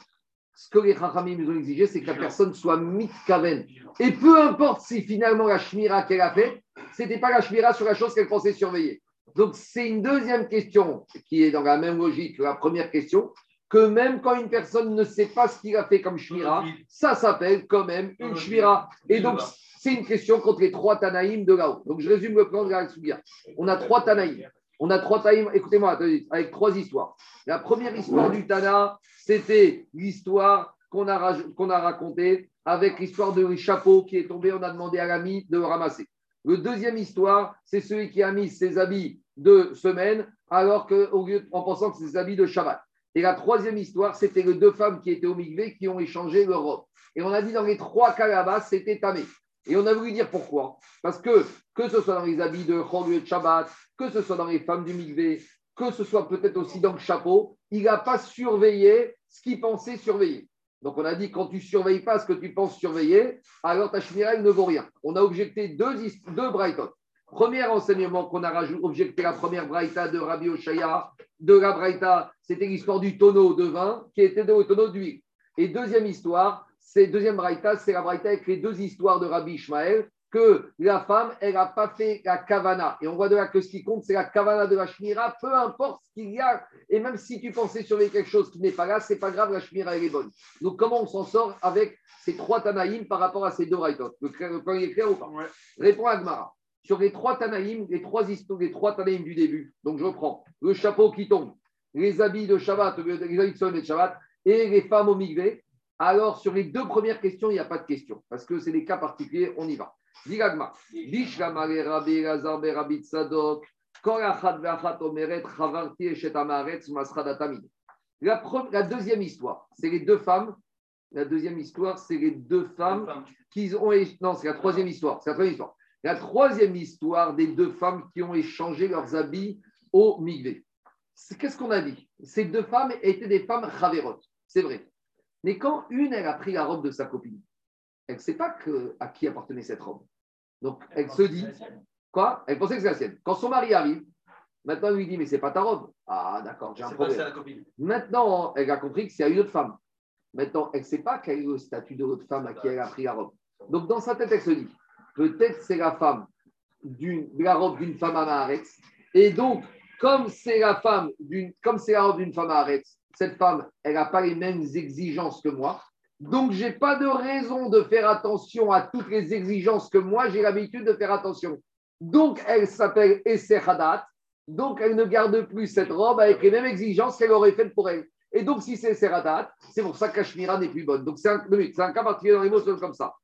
Speaker 1: Ce que les Chachamim nous ont exigé, c'est que la personne soit mitkaven. Et peu importe si finalement la shmira qu'elle a fait, ce n'était pas la shmira sur la chose qu'elle pensait surveiller. Donc c'est une deuxième question qui est dans la même logique que la première question, que même quand une personne ne sait pas ce qu'il a fait comme shmira, ça s'appelle quand même une shmira. Et donc c'est une question contre les trois Tanaïm de là-haut. Donc je résume le plan de la Sugia. On a trois Tanaïm. On a trois Tanaïm, écoutez-moi, avec trois histoires. La première histoire du Tana, c'était l'histoire qu'on a, racontée avec l'histoire de chapeau qui est tombé, on a demandé à l'ami de le ramasser. Le deuxième histoire, c'est celui qui a mis ses habits de semaine alors que, au lieu, en pensant que c'est ses habits de Shabbat. Et la troisième histoire, c'était les deux femmes qui étaient au Migvé qui ont échangé leur robe. Et on a dit dans les trois cas là-bas, c'était tamé. Et on a voulu dire pourquoi. Parce que, que ce soit dans les habits de Chol de Shabbat, que ce soit dans les femmes du Migvé, que ce soit peut-être aussi dans le chapeau, il n'a pas surveillé ce qu'il pensait surveiller. Donc on a dit quand tu ne surveilles pas ce que tu penses surveiller, alors ta shmira ne vaut rien. On a objecté deux, deux braïtot. Premier enseignement qu'on a objecté la première braïta de Rabbi Oshaya, de la braïta, c'était l'histoire du tonneau de vin qui était le tonneau d'huile. Et deuxième histoire, c'est deuxième braïta, c'est la braïta avec les deux histoires de Rabbi Ishmael, que la femme, elle n'a pas fait la kavana. Et on voit de là que ce qui compte, c'est la kavana de la shmira, peu importe ce qu'il y a. Et même si tu pensais surveiller quelque chose qui n'est pas là, c'est pas grave, la shmira, elle est bonne. Donc, comment on s'en sort avec ces trois tanaïm par rapport à ces deux braïtot Le plan est clair ou pas? Ouais. Réponds à Gmara. Sur les trois tanaïm, les trois histoires, les trois tanaïm du début, donc je reprends le chapeau qui tombe, les habits de Shabbat, les habits de Shabbat, et les femmes au migvé, alors, sur les deux premières questions, il n'y a pas de question, parce que c'est des cas particuliers, on y va. Digagma. La, la deuxième histoire, c'est les deux femmes. La deuxième histoire, c'est les deux femmes qui ont. Non, c'est la troisième histoire. C'est la troisième histoire. La troisième histoire des deux femmes qui ont échangé leurs habits au Migvé. Qu'est-ce qu'on a dit? Ces deux femmes étaient des femmes chavérotes. C'est vrai. Mais quand une, elle a pris la robe de sa copine, elle ne sait pas que, à qui appartenait cette robe. Donc, elle, se dit, quoi? Elle pensait que c'est la sienne. Quand son mari arrive, maintenant, il lui dit, mais c'est pas ta robe. Ah, d'accord, j'ai un problème. Maintenant, elle a compris que c'est à une autre femme. Maintenant, elle ne sait pas quel est le statut de l'autre femme à qui elle a pris la robe. Donc, dans sa tête, elle se dit, peut-être c'est la femme d'une, la robe d'une femme à Maharetz. Et donc, comme c'est la femme d'une, comme c'est la robe d'une femme à Maharetz, cette femme, elle n'a pas les mêmes exigences que moi. Donc, je n'ai pas de raison de faire attention à toutes les exigences que moi, j'ai l'habitude de faire attention. Donc, elle s'appelle Essehadat. Donc, elle ne garde plus cette robe avec les mêmes exigences qu'elle aurait faites pour elle. Et donc, si c'est Essehadat, c'est pour ça que Kashmira n'est plus bonne. Donc, c'est un, un, cas particulier dans l'émotion comme ça.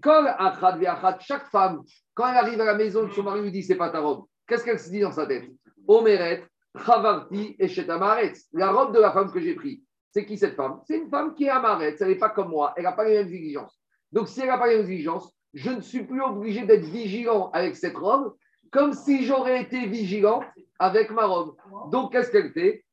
Speaker 1: Quand chaque femme, quand elle arrive à la maison, son mari lui dit c'est pas ta robe, qu'est-ce qu'elle se dit dans sa tête? Omeret, Chavarti et La robe de la femme que j'ai prise, c'est qui cette femme? C'est une femme qui est amaretz, elle n'est pas comme moi, elle n'a pas les mêmes exigences. Donc si elle n'a pas les mêmes exigences, je ne suis plus obligé d'être vigilant avec cette robe, comme si j'aurais été vigilant avec ma robe. Donc qu'est-ce qu'elle fait?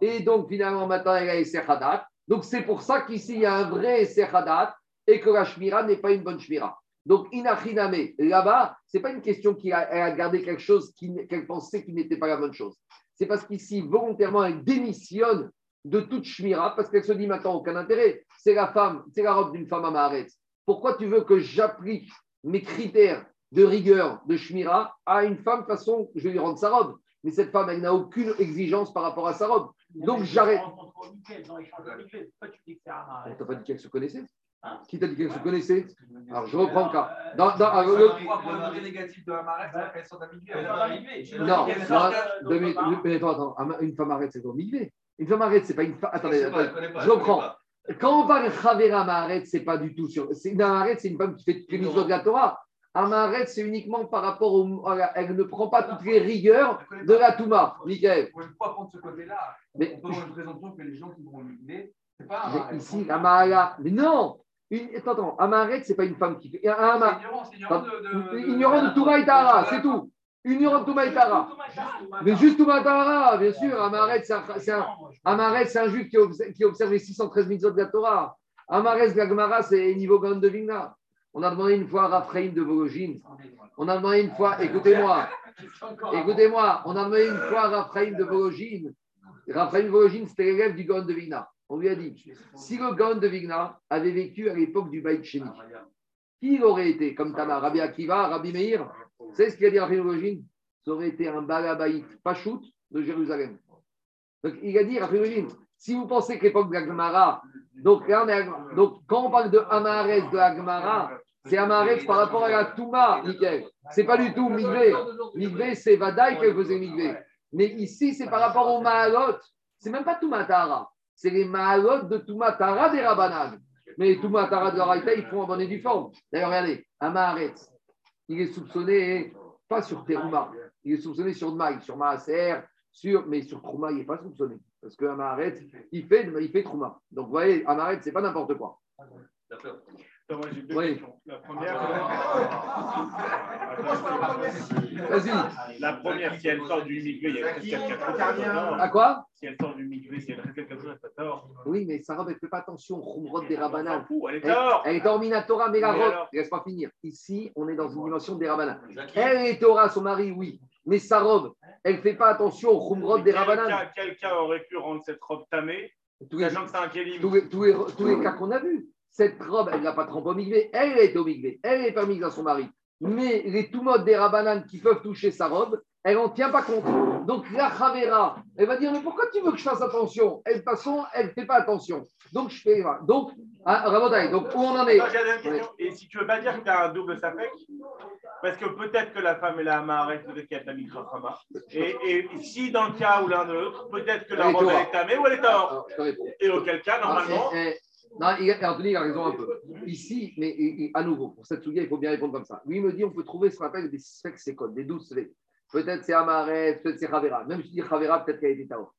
Speaker 1: Et donc finalement maintenant elle a Essechadat. Donc c'est pour ça qu'ici il y a un vrai Essechadat et que la Shmira n'est pas une bonne Shmira. Donc, Inachiname, là-bas, ce n'est pas une question qu'elle a, gardé quelque chose qu'elle pensait qui n'était pas la bonne chose. C'est parce qu'ici, volontairement, elle démissionne de toute Shmira parce qu'elle se dit maintenant aucun intérêt. C'est la femme, c'est la robe d'une femme à Maharet. Pourquoi tu veux que j'applique mes critères de rigueur de Shmira à une femme, de toute façon, je vais lui rendre sa robe. Mais cette femme, elle n'a aucune exigence par rapport à sa robe. Donc j'arrête. Tu n'as pas dit qu'elle se connaissait? Qui t'a dit qu'elle se connaissait Alors, je reprends le cas. Dans, dans, alors, le... négatif de la marette, elles sont amiguées. Non, mais attends, attends, une femme arrête, c'est amigué. Une femme arrête, c'est pas une femme. Attendez, attendez je reprends. Quand on parle de Chavera Maharet, c'est pas du tout sur. Une Maharet, c'est une femme qui fait les mises de la Torah. Amaret, c'est uniquement par rapport au. Elle ne prend pas toutes les rigueurs de la Touma. Michael.
Speaker 2: On ne peut pas prendre ce côté-là.
Speaker 1: Mais-
Speaker 2: On peut présomption que les gens qui vont migrer, c'est pas
Speaker 1: ici, la Mahala. Mais non Attends, attends. Amaret, c'est pas une femme qui fait. Un, un-
Speaker 2: C'est ignorant, c'est ignorant de. de-
Speaker 1: Ignorant de Touma et Tahara, c'est tout. Ignorant de Touma et Tahara. Mais juste Touma et Tahara, bien sûr. Amaret, c'est un, un, Amaret, c'est un juif qui observe, qui observe les 613 mitzvot de la Torah. Amaret, la Gemara, c'est niveau Gaon de Vigna. On a demandé une fois à Raphaël de Vologine. On a demandé une fois, écoutez-moi, écoutez-moi, on a demandé une fois à Raphaël de Vologine. Raphaël de Vologine, c'était l'élève du Gaon de Vigna. On lui a dit, si le Gaon de Vigna avait vécu à l'époque du Baït Sheni, qui il aurait été comme Tamar, Rabbi Akiva, Rabbi Meir savez ce qu'il a dit de Vologine Ça aurait été un Balabaït Pachout de Jérusalem. Donc, il a dit, Raphaël si vous pensez que l'époque de la Gemara, donc, à- quand on parle de Amares de la Gemara, c'est Amares par rapport à la Touma, Nickel. C'est pas du tout Migvé. Migvé, c'est Vadaï qu'elle faisait Migvé. Mais ici, c'est par rapport au Mahalot. C'est même pas Touma Tara. C'est les Mahalot de Touma Tara des Rabanan. Mais Touma Tara de la Raïta, ils font en bonne et forme. D'ailleurs, regardez, Amaret, il est soupçonné, pas sur Teruma, il est soupçonné sur Dmaï, sur Maaser, sur, mais sur Trouma, il n'est pas soupçonné. Parce que Amaret, il fait, il fait. Donc, vous voyez, Amaret, c'est pas n'importe quoi.
Speaker 4: D'accord.
Speaker 5: Attends, moi, j'ai deux
Speaker 1: Oui.
Speaker 5: questions. La première,
Speaker 1: Vas-y.
Speaker 5: la première, si elle sort du milieu, il y a presque quelqu'un.
Speaker 1: À quoi
Speaker 5: Si elle sort du milieu, si elle reste quelqu'un d'autre, elle pas tort.
Speaker 1: Oui, mais Sarah, elle ne fait pas attention au Khumrod des Rabanan.
Speaker 5: elle est
Speaker 1: Elle,
Speaker 5: tort.
Speaker 1: elle est en Minatora, mais la robe, laisse pas finir. Ici, on est dans une dimension des Rabanan. Elle est Torah, son mari, oui. Mais sa robe, elle ne fait pas attention au Khumrod des Rabanan.
Speaker 5: Quelqu'un aurait pu rendre cette robe tamée,
Speaker 1: Tous les,
Speaker 5: sachant que c'est un kélim.
Speaker 1: tous les- tous les- tous les cas qu'on a vus. Cette robe, elle n'a pas trempé au migvé. Elle est au migvé. Elle est permise à son mari. Mais les tout modes des Rabanan qui peuvent toucher sa robe, elle n'en tient pas compte. Donc la Chavera, elle va dire Mais pourquoi tu veux que je fasse attention? Elle, de toute façon, elle ne fait pas attention. Donc je fais. Donc, ah, Rabotai, donc où on en est?
Speaker 5: Et si tu veux pas dire que tu as un double sapek, parce que peut-être que la femme est la Amaharet, peut-être qu'elle est la Mikrafama. Et, et si dans le cas où l'un de l'autre, peut-être que la robe est tamée ou elle est.
Speaker 1: Alors, je te réponds.
Speaker 5: Et auquel cas, normalement,
Speaker 1: Ah, non, il a, Anthony il a raison un peu. Ici, mais à nouveau, pour cette souillée, il faut bien répondre comme ça. Lui, il me dit on peut trouver ce qu'on appelle des spexécodes, des douces svek. Peut-être c'est Amaret, peut-être c'est Ravera. Même si je dis Ravera, peut-être qu'elle a été Tao.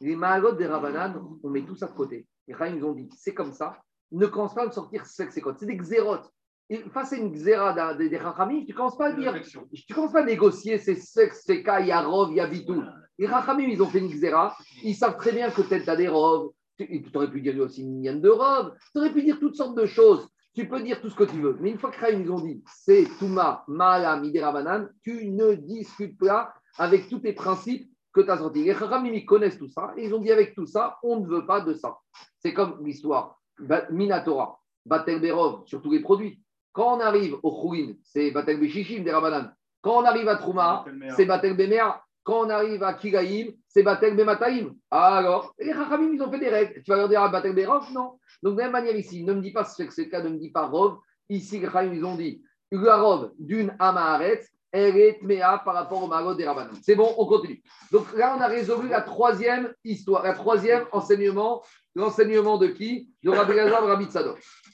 Speaker 1: Les Mahalot des Ravanan, on met tout ça de côté. Les Raïm, ils ont dit c'est comme ça. Ne commence pas à me sortir spexécodes. C'est des xérotes. Et face à une xéra des, des Rachamim, tu ne commences pas à dire tu ne commences pas à négocier ces sex, ces cas, Yarov, Yavitou. Les Rachamim, ils ont fait une xéra. Ils savent très bien que peut-être tu as des robes. Tu aurais pu dire aussi une mienne de robe. Tu aurais pu dire toutes sortes de choses. Tu peux dire tout ce que tu veux. Mais une fois que ils ont dit c'est Touma, Maala, Miderabanan, tu ne discutes pas avec tous tes principes que tu as sortis. Les Rachamim, ils connaissent tout ça. Et ils ont dit avec tout ça, on ne veut pas de ça. C'est comme l'histoire. Ba- Minatora, Batel Berov, sur tous les produits. Quand on arrive au Khouin, c'est Batel Beshishim des Rabanan. Quand on arrive à Trouma, c'est Batel Bemer. Quand on arrive à Kigaïm, c'est Batel Bemataïm. Ah, alors, les Rachamim, ils ont fait des règles. Tu vas leur dire à Batel Non. Donc, de la même manière ici, ne me dis pas ce que c'est le cas, ne me dis pas Rov. Ici, les Rachamim, ils ont dit la robe d'une Amaharet, elle est Tmea par rapport au Marot des Rabanan. C'est bon, on continue. Donc là, on a résolu la troisième histoire, la troisième enseignement. L'enseignement de qui? De Rabbi Lazar, Rabbi.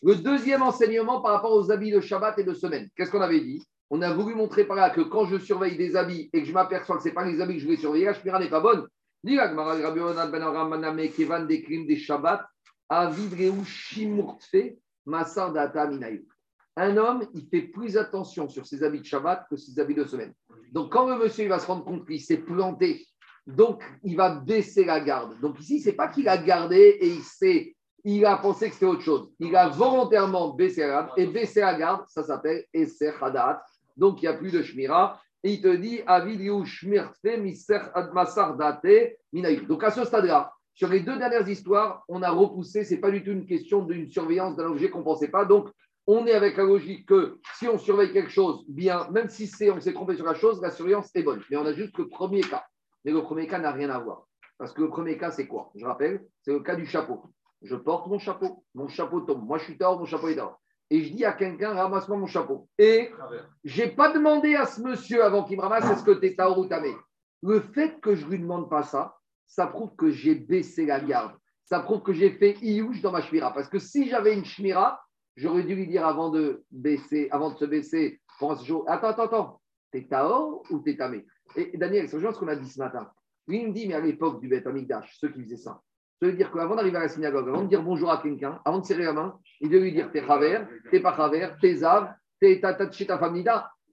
Speaker 1: Le deuxième enseignement par rapport aux habits de Shabbat et de semaine. Qu'est-ce qu'on avait dit? On a voulu montrer par là que quand je surveille des habits et que je m'aperçois que ce n'est pas les habits que je vais surveiller, la Shmira n'est pas bonne. Un homme, il fait plus attention sur ses habits de Shabbat que ses habits de semaine. Donc, quand le monsieur va se rendre compte qu'il s'est planté, donc il va baisser la garde. Donc, ici, c'est pas qu'il a gardé et il s'est il a pensé que c'était autre chose. Il a volontairement baissé la garde. Et baisser la garde, ça s'appelle Esser Hadat. Donc, il n'y a plus de Shmira. Et il te dit Avid Yu Shmirtfe Miser Admasar Date Minayu. Donc, à ce stade-là, sur les deux dernières histoires, on a repoussé. Ce n'est pas du tout une question d'une surveillance d'un objet qu'on ne pensait pas. Donc, on est avec la logique que si on surveille quelque chose bien, même si on s'est trompé sur la chose, la surveillance est bonne. Mais on a juste le premier cas. Mais le premier cas n'a rien à voir. Parce que le premier cas, c'est quoi? Je rappelle, c'est le cas du chapeau. Je porte mon chapeau, mon chapeau tombe. Moi, je suis tard, mon chapeau est tard. Et je dis à quelqu'un, ramasse-moi mon chapeau. Et je n'ai pas demandé à ce monsieur avant qu'il me ramasse, est-ce que tu es tard ou tamé Le fait que je ne lui demande pas ça, ça prouve que j'ai baissé la garde. Ça prouve que j'ai fait iouche dans ma shmira. Parce que si j'avais une shmira, j'aurais dû lui dire avant de baisser, avant de se baisser, jour, attends, attends, attends, t'es Taor ou t'es Tamé Et Daniel, c'est ce qu'on a dit ce matin. Il me dit, mais à l'époque du Beth Amikdash, ceux qui faisaient ça, ça veut dire qu'avant d'arriver à la synagogue, avant de dire bonjour à quelqu'un, avant de serrer la main, il devait lui dire t'es Chaver, t'es pas Chaver, t'es Zav, t'es chez ta famille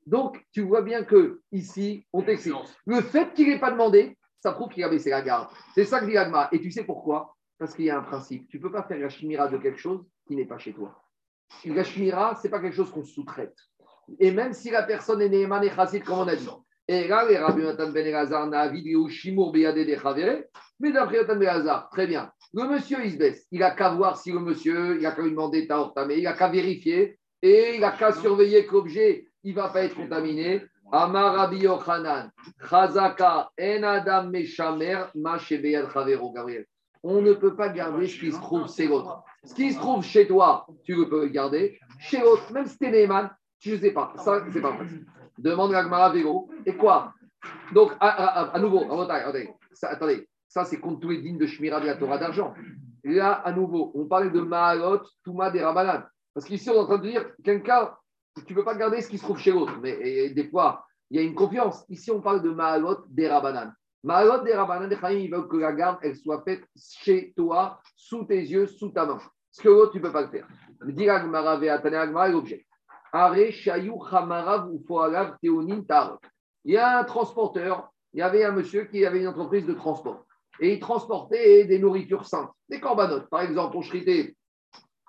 Speaker 1: Donc, tu vois bien que ici, on t'explique. Le fait qu'il n'ait pas demandé, ça prouve qu'il a baissé la garde. C'est ça que dit Agma. Et tu sais pourquoi? Parce qu'il y a un principe. Tu ne peux pas faire la chimira de quelque chose qui n'est pas chez toi. La chimira, ce n'est pas quelque chose qu'on sous-traite. Et même si la personne est Neeman et Chassid, comme on a dit. Et là, les Rabbi Nathan Ben Elazar, Navid, Shimour, Beyade, de Mais d'après Ben Elazar, très bien. Le monsieur, il se baisse. Il n'a qu'à voir si le monsieur, il n'a qu'à lui demander ta mais il n'a qu'à vérifier et il n'a qu'à surveiller que l'objet, il ne va pas être contaminé. Amar Rabbi Yochanan, Chazaka, En Adam Meshamer, Chavero, Gabriel. On ne peut pas garder ce qui se trouve chez l'autre. Ce qui se trouve chez toi, tu le peux garder. Chez l'autre, même si tu es Neyman, je ne sais pas. Ça, c'est pas possible. Demande Gagmara Vélo. Et quoi? Donc, à, nouveau, attendez, attendez, ça c'est contre tous les dignes de Shmira de la Torah d'argent. Là, à nouveau, on parlait de Mahalot, Touma des Rabanan. Parce qu'ici, on est en train de dire, quelqu'un tu ne peux pas garder ce qui se trouve chez l'autre. Mais des fois, il y a une confiance. Ici, on parle de Mahalot des Rabanan. Mahalot des Rabanan, des ils veulent que la garde, elle soit faite chez toi, sous tes yeux, sous ta main. Ce que l'autre, tu ne peux pas le faire. l'objet. Il y a un transporteur, il y avait un monsieur qui avait une entreprise de transport. Et il transportait des nourritures saintes, des corbanotes. Par exemple, on chritait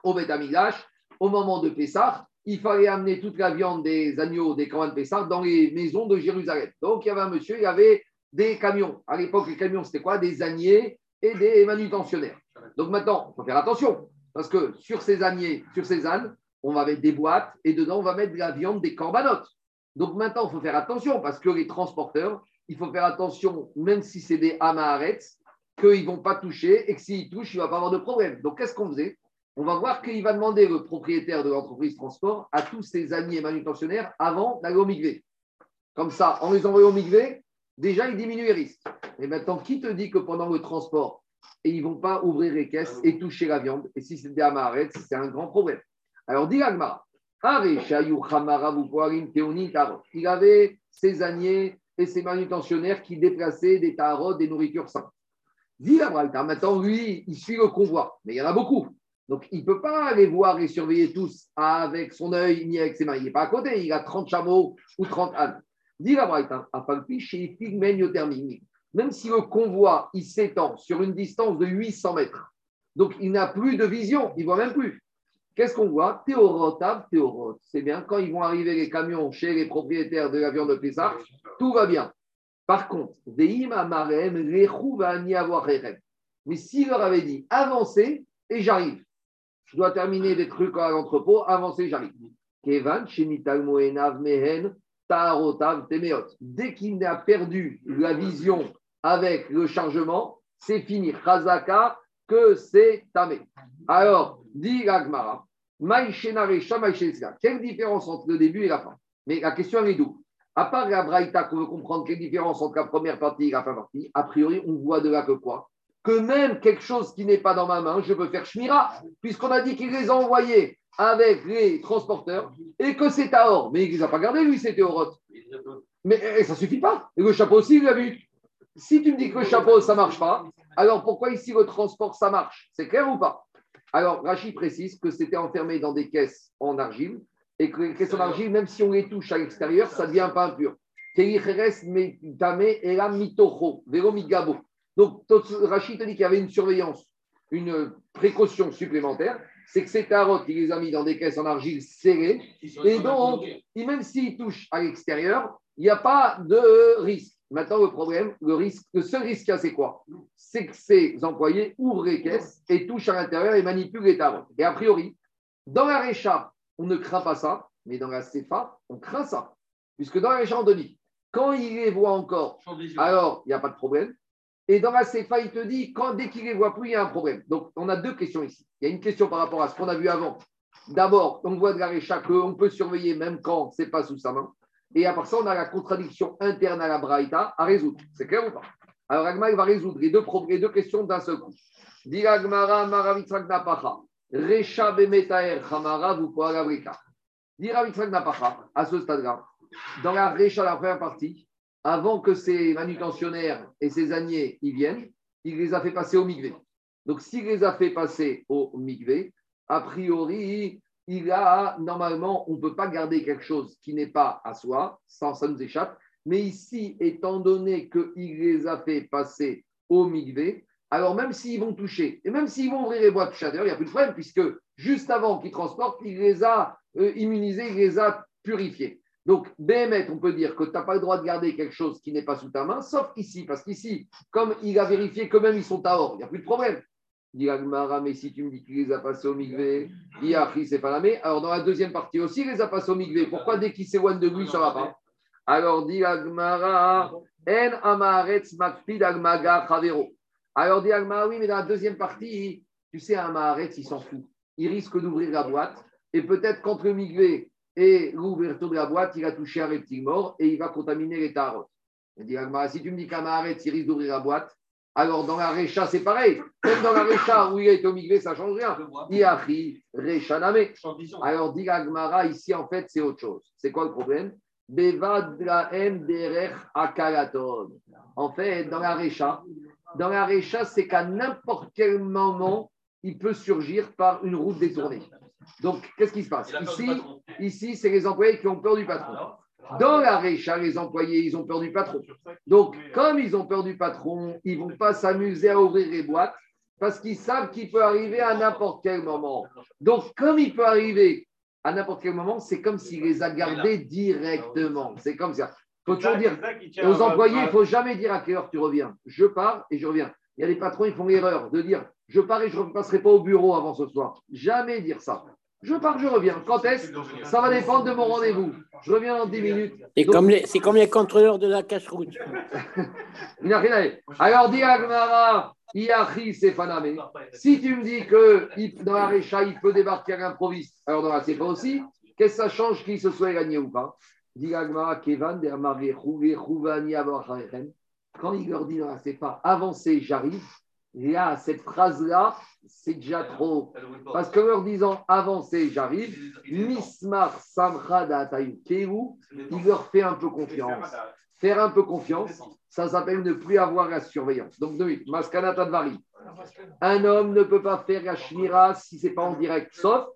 Speaker 1: au Betamidash, au moment de Pessah, il fallait amener toute la viande des agneaux des camps de Pessah dans les maisons de Jérusalem. Donc, il y avait un monsieur, il y avait des camions. À l'époque, les camions, c'était quoi? Des âniers et des manutentionnaires. Donc maintenant, il faut faire attention, parce que sur ces âniers, sur ces ânes, on va mettre des boîtes et dedans, on va mettre de la viande des corbanotes. Donc maintenant, il faut faire attention, parce que les transporteurs, il faut faire attention, même si c'est des Amaharets, qu'ils ne vont pas toucher et que s'ils touchent, il ne va pas avoir de problème. Donc, qu'est-ce qu'on faisait? On va voir qu'il va demander le propriétaire de l'entreprise transport à tous ses amis et manutentionnaires avant d'aller au MIGV. Comme ça, en les envoyant au MIGV, déjà, il diminue les risques. Et maintenant, qui te dit que pendant le transport, ils ne vont pas ouvrir les caisses et toucher la viande? Et si c'est des amaret, c'est un grand problème. Alors, dit il avait ses agnés et ses manutentionnaires qui déplaçaient des tarots, des nourritures saintes. Dit maintenant, lui, il suit le convoi, mais il y en a beaucoup. Donc, il ne peut pas aller voir et surveiller tous avec son œil ni avec ses mains. Il n'est pas à côté. Il a 30 chameaux ou 30 ânes. Dis la Braïta, à chez Même si le convoi il s'étend sur une distance de 800 mètres, donc il n'a plus de vision, il ne voit même plus. Qu'est-ce qu'on voit? Théorotav, théorot. C'est bien, quand ils vont arriver les camions chez les propriétaires de l'avion de Pessah, tout va bien. Par contre, mais s'il leur avait dit avancez et j'arrive, je dois terminer des trucs à l'entrepôt, avancer, j'arrive. Dès qu'il n'a perdu la vision avec le chargement, c'est fini. Chazaka, que c'est tamé. Alors, dit Gagmara, quelle différence entre le début et la fin? Mais la question est d'où À part la Braïta qu'on veut comprendre, quelle différence entre la première partie et la fin partie A priori, on voit de là que quoi? Que même quelque chose qui n'est pas dans ma main, je peux faire shmira, puisqu'on a dit qu'il les a envoyés avec les transporteurs et que c'est à or. Mais il ne les a pas gardés, lui, c'était au Mais ça ne suffit pas. Et le chapeau aussi, il l'a vu. Si tu me dis que le chapeau, ça ne marche pas, alors pourquoi ici le transport, ça marche? C'est clair ou pas? Alors, Rachid précise que c'était enfermé dans des caisses en argile et que les caisses en argile, même si on les touche à l'extérieur, ça ne devient pas impur. Donc, Rachid te dit qu'il y avait une surveillance, une précaution supplémentaire, c'est que ces tarots, il les a mis dans des caisses en argile serrées, et donc, même s'ils touchent à l'extérieur, il n'y a pas de risque. Maintenant, le problème, le risque, le seul risque c'est quoi? C'est que ces employés ouvrent les caisses et touchent à l'intérieur et manipulent les tarots. Et a priori, dans la récha, on ne craint pas ça, mais dans la CFA, on craint ça. Puisque dans la récha, on te dit, quand il les voit encore, alors il n'y a pas de problème. Et dans la CFA, il te dit, quand, dès qu'il ne les voit plus, il y a un problème. Donc, on a deux questions ici. Il y a une question par rapport à ce qu'on a vu avant. D'abord, on voit de la récha qu'on peut surveiller même quand ce n'est pas sous sa main. Et à part ça, on a la contradiction interne à la Braïta à résoudre. C'est clair ou pas? Alors, Agma, il va résoudre les deux, les deux questions d'un seul coup. Recha Bemetaer Hamara. Dira Mitzvah Napacha, à ce stade-là, dans la Recha, la première partie, avant que ces manutentionnaires et ces âniers y viennent, il les a fait passer au Migvé. Donc, s'il les a fait passer au Migvé, a priori, il a, normalement, on ne peut pas garder quelque chose qui n'est pas à soi, sans ça nous échappe. Mais ici, étant donné qu'il les a fait passer au Migvé, alors même s'ils vont toucher, et même s'ils vont ouvrir les boîtes chaleur, il n'y a plus de problème, puisque juste avant qu'ils transportent, il les a euh, immunisés, il les a purifiés. Donc, BMT, on peut dire que tu n'as pas le droit de garder quelque chose qui n'est pas sous ta main, sauf ici, parce qu'ici, comme il a vérifié que même ils sont à or, il n'y a plus de problème. Dit mais si tu me dis qu'il les a passés au Migvé, Iachi, c'est pas la. Alors, dans la deuxième partie aussi, il les a passés au Migvé. Pourquoi dès qu'il s'éloigne de lui, ça ne va pas? Alors, dit En Amaretz Makpid Agmaga Chavero. Alors, dit Agmara, oui, mais dans la deuxième partie, tu sais, Amaretz, il s'en fout. Il risque d'ouvrir la boîte. Et peut-être qu'entre le Migvé et l'ouverture de la boîte, il a touché un reptile mort et il va contaminer les tarots. Il dit Agmara, si tu me dis qu'Amaretz, il risque d'ouvrir la boîte, alors, dans la Récha, c'est pareil. Même dans la Récha où il est au Migvé, ça ne change rien. Iachi, Récha Name. Alors, dit Agmara, ici, en fait, c'est autre chose. C'est quoi le problème? En fait, dans la Récha, dans la Récha, c'est qu'à n'importe quel moment, il peut surgir par une route détournée. Donc, qu'est-ce qui se passe? Ici, ici c'est les employés qui ont peur du patron. Dans la Récha, les employés, ils ont peur du patron. Donc, comme ils ont peur du patron, ils ne vont pas s'amuser à ouvrir les boîtes parce qu'ils savent qu'il peut arriver à n'importe quel moment. Donc, comme il peut arriver à n'importe quel moment, c'est comme s'il les a gardés directement. C'est comme ça. Il faut toujours dire aux employés, il ne faut jamais dire à quelle heure tu reviens. Je pars et je reviens. Il y a des patrons, ils font l'erreur de dire je pars et je ne passerai pas au bureau avant ce soir. Jamais dire ça. Je pars, je reviens. Quand est-ce Ça va dépendre de mon rendez-vous. Je reviens dans 10 minutes.
Speaker 3: C'est comme, les, comme les contrôleurs de la cache-route. [laughs]
Speaker 1: Il n'a rien à dire. Alors, dis Agmara, Iachi Sefaname. Si tu me dis que dans la Récha, il peut débarquer à l'improviste, alors dans la pas aussi, qu'est-ce que ça change qu'il se soit gagné ou pas? Quand il leur dit dans la pas avancez, j'arrive, là, cette phrase-là, c'est déjà trop. Parce que leur disant avancer, j'arrive, Mismar Samchada il leur fait un peu confiance. Faire un peu confiance, ça s'appelle ne plus avoir la surveillance. Donc, Maskana Tadvari. Un homme ne peut pas faire la si ce n'est pas en direct, sauf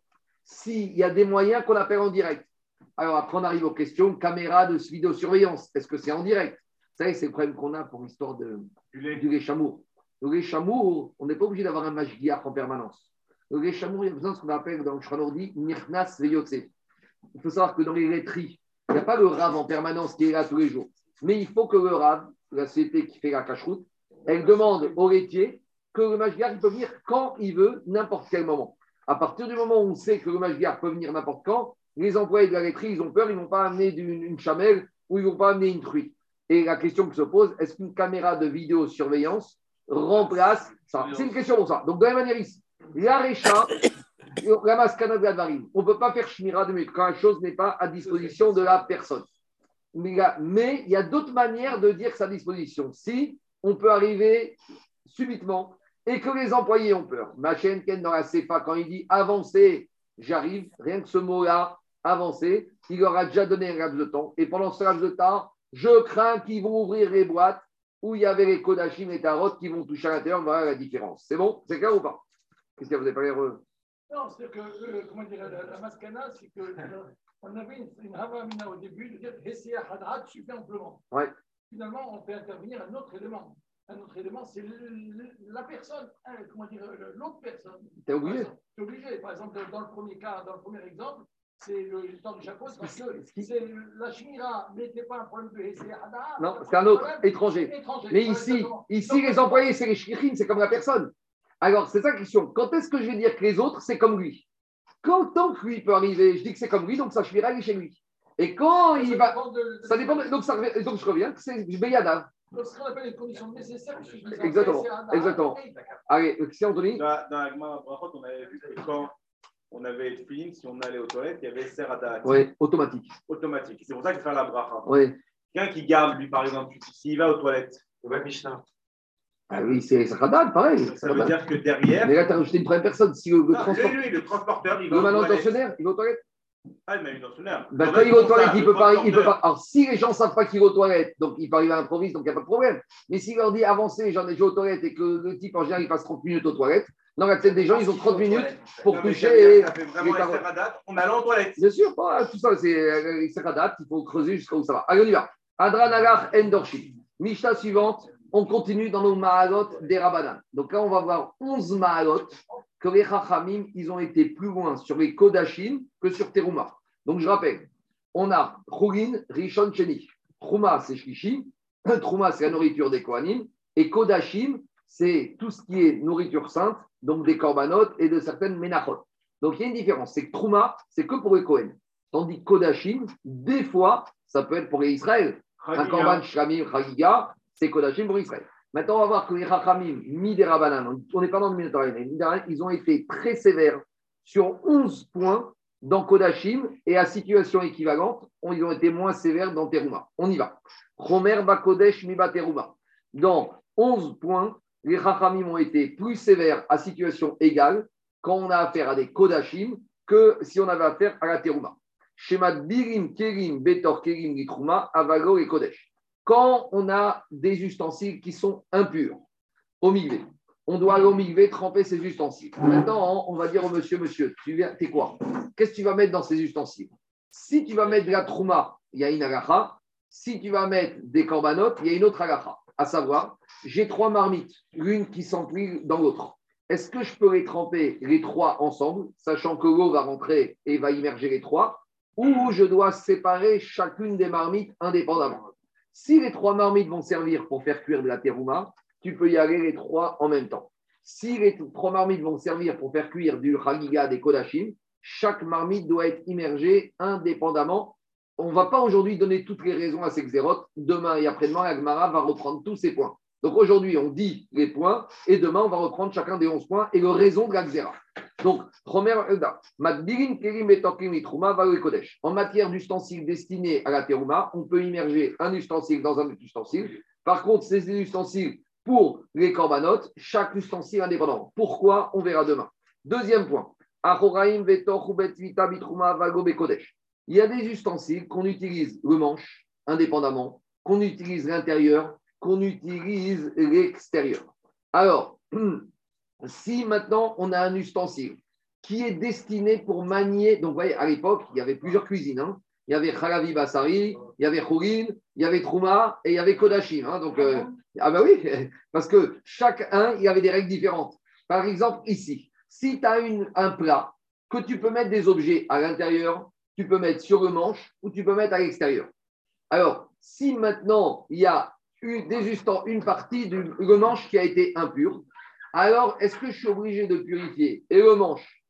Speaker 1: s'il y a des moyens qu'on appelle en direct. Alors, après, on arrive aux questions caméra de vidéosurveillance. Est-ce que c'est en direct? Vous savez, c'est le problème qu'on a pour l'histoire de, du lait chamour. Le les chamour, on n'est pas obligé d'avoir un magiar en permanence. Le les chamour, il y a besoin de ce qu'on appelle dans le Shranordi, Nirnas Veyotse. Il faut savoir que dans les laiteries, il n'y a pas le rave en permanence qui est là tous les jours. Mais il faut que le rave, la société qui fait la cache-route, elle demande au laitier que le magiar il peut venir quand il veut, n'importe quel moment. À partir du moment où on sait que le magiar peut venir n'importe quand, les employés de la laiterie, ils ont peur, ils ne vont pas amener une, chamelle ou ils ne vont pas amener une truite. Et la question qui se pose, est-ce qu'une caméra de vidéosurveillance remplace ça? C'est une question pour ça. Donc, de la même manière ici, [coughs] la Récha, la Maskana de on ne peut pas faire Shmira de quand la chose n'est pas à disposition de la personne. Mais il y a d'autres manières de dire sa disposition. Si on peut arriver subitement et que les employés ont peur. Machen Ken dans la CFA, quand il dit avancer, j'arrive, rien que ce mot-là, avancer, il leur a déjà donné un laps de temps. Et pendant ce laps de temps, je crains qu'ils vont ouvrir les boîtes où il y avait les Kodachim et Tarot qui vont toucher à l'intérieur, voilà la différence. C'est bon? C'est clair ou pas? Qu'est-ce que vous avez pas l'air
Speaker 2: Non, c'est que, euh, comment dire, la, la maskana, c'est que euh, on avait une, une Havamina au début de dire Hessia Hadrat suffit amplement.
Speaker 1: Ouais.
Speaker 2: Finalement, on fait intervenir un autre élément. Un autre élément, c'est la personne, hein, comment dire, l'autre personne.
Speaker 1: T'es obligé
Speaker 2: T'es obligé. Par exemple, dans le premier cas, dans le premier exemple, c'est le temps du chapeau, parce que la Shmira n'était pas un problème de Hada.
Speaker 1: Non, c'est un autre, étranger. Mais ici, ici les employés, c'est les Shkirin, c'est comme la personne. Alors, c'est ça la question. Quand est-ce que je vais dire que les autres, c'est comme lui? Quand tant que lui peut arriver, je dis que c'est comme lui, donc sa Shmira, est chez lui. Et quand il va. ça dépend. donc, ça, donc, je reviens, c'est Beyadav.
Speaker 2: Ce qu'on appelle les conditions nécessaires.
Speaker 1: Exactement. Exactement. Allez, c'est Anthony?
Speaker 5: Dans, on avait vu que quand on avait le feeling, si on allait aux toilettes, il y avait Serata.
Speaker 1: Oui, automatique.
Speaker 5: Automatique. C'est pour ça qu'il fait la bracha.
Speaker 1: Oui.
Speaker 5: Quelqu'un qui garde, lui, par exemple, s'il va aux toilettes,
Speaker 7: Ouais, Mishnah.
Speaker 1: Ah oui, c'est Sachadat, pareil.
Speaker 5: Ça veut dire que derrière.
Speaker 1: Mais là, tu as rajouté une première personne. Si le, le
Speaker 5: Non,
Speaker 1: transport-
Speaker 5: lui, lui, le transporteur, il va
Speaker 1: le manutentionnaire, il va aux toilettes.
Speaker 5: Ah, il m'a manutentionnaire.
Speaker 1: Ben,
Speaker 5: Le
Speaker 1: quand il est aux toilettes, il peut pas, il peut pas. Alors, si les gens ne savent pas qu'il est aux toilettes, donc il peut arriver à l'improviste, donc il n'y a pas de problème. Mais s'il leur dit avancez, j'en ai déjà aux toilettes et que le type en général il passe 30 minutes aux toilettes, dans la tête des gens, ils ont 30 minutes pour toucher.
Speaker 5: ça fait vraiment
Speaker 1: paroles.
Speaker 5: Esteradat en toilettes.
Speaker 1: Bien sûr, voilà, tout ça, c'est euh, Seradat, il faut creuser jusqu'à où ça va. Allez, on y va. Adran Agar Endorshi. Mishnah suivante, on continue dans nos Mahalot des Rabbanan. Donc là, on va voir 11 Mahalot que les Chachamim, ils ont été plus loin sur les Kodashim que sur Teruma. Donc je rappelle, on a Choulin, Rishon, Cheni. Trouma, c'est Shlishi. [coughs] Trouma, c'est la nourriture des Kohanim. Et Kodashim, c'est tout ce qui est nourriture sainte, donc des korbanot et de certaines menachot. Donc il y a une différence, c'est que Trouma, c'est que pour les Kohen. Tandis que Kodashim, des fois, ça peut être pour les Israël. Un korban shlamim, chagiga, c'est Kodashim pour Israël. Maintenant, on va voir que les Rachamim, mis des Rabbanan, on n'est pas dans le ils ont été très sévères sur 11 points dans Kodashim et à situation équivalente, ils ont été moins sévères dans Teruma. On y va. Romer Bakodesh Miba Teruma. Dans 11 points, les Rachamim ont été plus sévères à situation égale quand on a affaire à des Kodashim que si on avait affaire à la Teruma. Shema Birim, Kerim, Betor, Kerim, Litruma, Avago et Kodesh. Quand on a des ustensiles qui sont impurs, au on doit aller tremper ces ustensiles. Maintenant, on va dire au monsieur, monsieur, tu viens, quoi? Qu'est-ce que tu vas mettre dans ces ustensiles? Si tu vas mettre de la trouma, il y a une agacha. Si tu vas mettre des corbanotes, il y a une autre agacha. À savoir, j'ai trois marmites, l'une qui s'emplit dans l'autre. Est-ce que je peux les tremper les trois ensemble, sachant que l'eau va rentrer et va immerger les trois, ou je dois séparer chacune des marmites indépendamment? Si les trois marmites vont servir pour faire cuire de la terouma, tu peux y aller les trois en même temps. Si les trois marmites vont servir pour faire cuire du hagiga des kodashim, chaque marmite doit être immergée indépendamment. On ne va pas aujourd'hui donner toutes les raisons à ces xérotes. Demain et après-demain, la Gemara va reprendre tous ces points. Donc aujourd'hui, on dit les points et demain, on va reprendre chacun des 11 points et le raison de la xéra. Donc. En matière d'ustensiles destinés à la terouma, on peut immerger un ustensile dans un autre ustensile. Par contre, ces ustensiles pour les corbanotes, chaque ustensile indépendant. Pourquoi? On verra demain. Deuxième point. Il y a des ustensiles qu'on utilise le manche indépendamment, qu'on utilise l'intérieur, qu'on utilise l'extérieur. Alors, [clears throat] si maintenant on a un ustensile qui est destiné pour manier, donc vous voyez, à l'époque, il y avait plusieurs cuisines. hein. Il y avait Khalavi Basari, il y avait Khourin, il y avait Trouma et il y avait Kodashim. hein. donc, euh, ah bah oui, [laughs] parce que chacun, il y avait des règles différentes. Par exemple, ici, si tu as une, un plat que tu peux mettre des objets à l'intérieur, tu peux mettre sur le manche ou tu peux mettre à l'extérieur. Alors, si maintenant il y a une, une partie du manche qui a été impure, alors est-ce que je suis obligé de purifier et le manche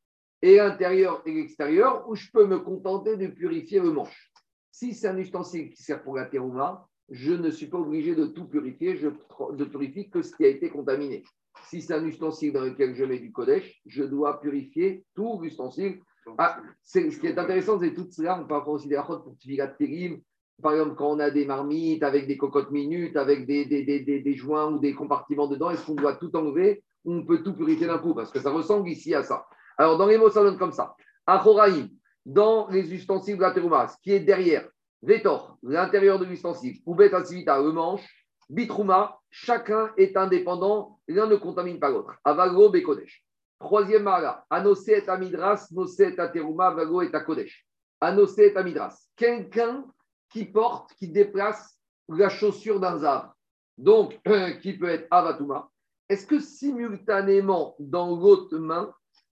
Speaker 1: et l'intérieur et l'extérieur ou je peux me contenter de purifier le manche? Si c'est un ustensile qui sert pour la terouma, je ne suis pas obligé de tout purifier, je ne purifie que ce qui a été contaminé. Si c'est un ustensile dans lequel je mets du kodesh, je dois purifier tout l'ustensile. Ah, ce qui est intéressant, c'est tout cela, on avoir aussi des rachot pour Tfilat Terim. Par exemple, quand on a des marmites avec des cocottes minutes, avec des, des, des, des- joints ou des compartiments dedans, est-ce qu'on doit tout enlever on peut tout purifier d'un coup? Parce que ça ressemble ici à ça. Alors, dans les mots, ça donne comme ça. Achoraïm, dans les ustensiles de la terouma, ce qui est derrière, Vétor, l'intérieur de l'ustensile, ou Bet Asivita, le manche, Bitrouma, chacun est indépendant, l'un ne contamine pas l'autre. Avago Bekodesh. Troisième mara, Anose et Amidras, Nose et Ateruma, Vago et Akodesh. Anose et Amidras. Quelqu'un qui porte, qui déplace la chaussure d'un zav. Donc, [clears throat] qui peut être Avatuma. Est-ce que simultanément, dans l'autre main,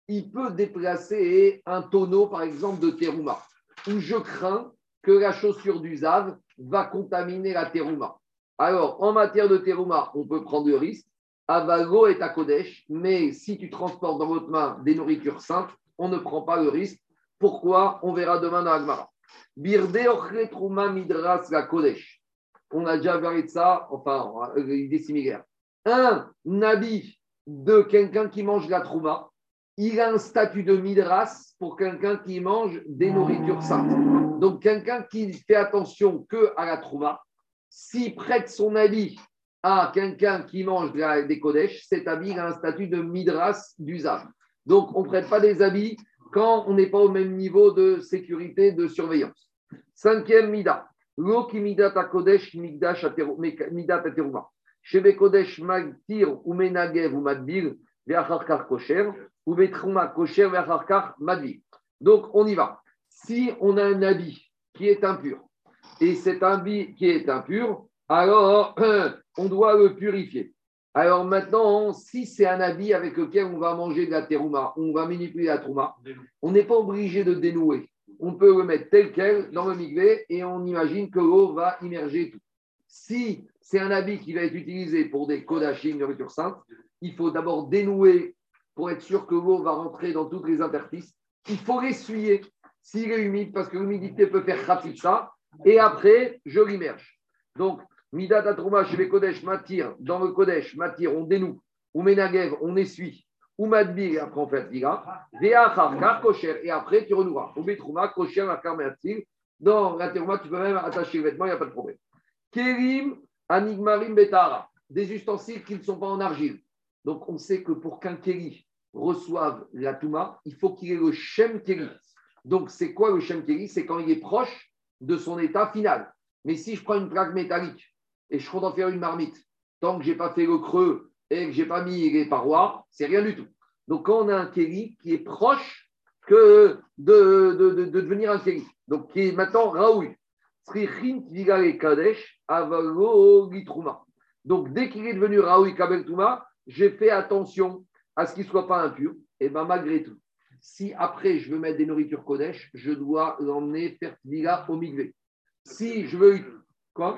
Speaker 1: il peut déplacer un tonneau, par exemple, de terouma, où je crains que la chaussure du zav va contaminer la terouma. Alors, en matière de terouma, on peut prendre le risque. Avago est à Kodesh, mais si tu transportes dans votre main des nourritures saintes, on ne prend pas le risque. Pourquoi? On verra demain dans Agmara. Birde trouma midras la Kodesh. On a déjà parlé de ça, enfin, l'idée similaire. Un habit de quelqu'un qui mange la trouma, il a un statut de midras pour quelqu'un qui mange des nourritures saintes. Donc, quelqu'un qui fait attention que à la trouma, s'il prête son habit à quelqu'un qui mange des Kodesh, cet habit a un statut de Midras d'usage. Donc, on ne prête pas des habits quand on n'est pas au même niveau de sécurité, de surveillance. Cinquième Mida. Lo ki midat Kodesh, midat ateruma. Shebe Kodesh magtir ou menagev ou madbil, ve'acharkar kosher, ou betruma kosher, ve'acharkar madbil. Donc, on y va. Si on a un habit qui est impur, et cet habit qui est impur, alors [clears throat] on doit le purifier. Alors maintenant, si c'est un habit avec lequel on va manger de la terouma, on va manipuler la trouma, on n'est pas obligé de dénouer. On peut le mettre tel quel dans le migvé et on imagine que l'eau va immerger tout. Si c'est un habit qui va être utilisé pour des kodachim, nourriture sainte, il faut d'abord dénouer pour être sûr que l'eau va rentrer dans toutes les interstices. Il faut l'essuyer s'il est humide parce que l'humidité peut faire ça. Et après, je l'immerge. Donc, Midat Atrouma chez Kodesh Matir, dans le Kodesh Matir, on dénoue. Ou Menagev, on essuie. Ou Madbir, après on fait. Veachar, Kosher, et après tu renoueras. Ou Betrouma, Kosher, Akar Matir. Dans la terouma, tu peux même attacher les vêtements, il n'y a pas de problème. Kérim, Anigmarim, Betara. Des ustensiles qui ne sont pas en argile. Donc, on sait que pour qu'un kéli reçoive la Touma, il faut qu'il ait le Shem Kéli. Donc, c'est quoi le Shem Kéli C'est quand il est proche de son état final. Mais si je prends une plaque métallique et je compte en faire une marmite, tant que je n'ai pas fait le creux et que je n'ai pas mis les parois, c'est rien du tout. Donc, quand on a un kéli qui est proche que de, de, de- de devenir un kéli, donc qui est maintenant Tvigale Kadesh. Donc, dès qu'il est devenu Raoul Kabel Touma, j'ai fait attention à ce qu'il ne soit pas impur. Et bien, malgré tout, si après je veux mettre des nourritures Kodesh, je dois l'emmener faire Tvila au Migvé. Si je veux. Quoi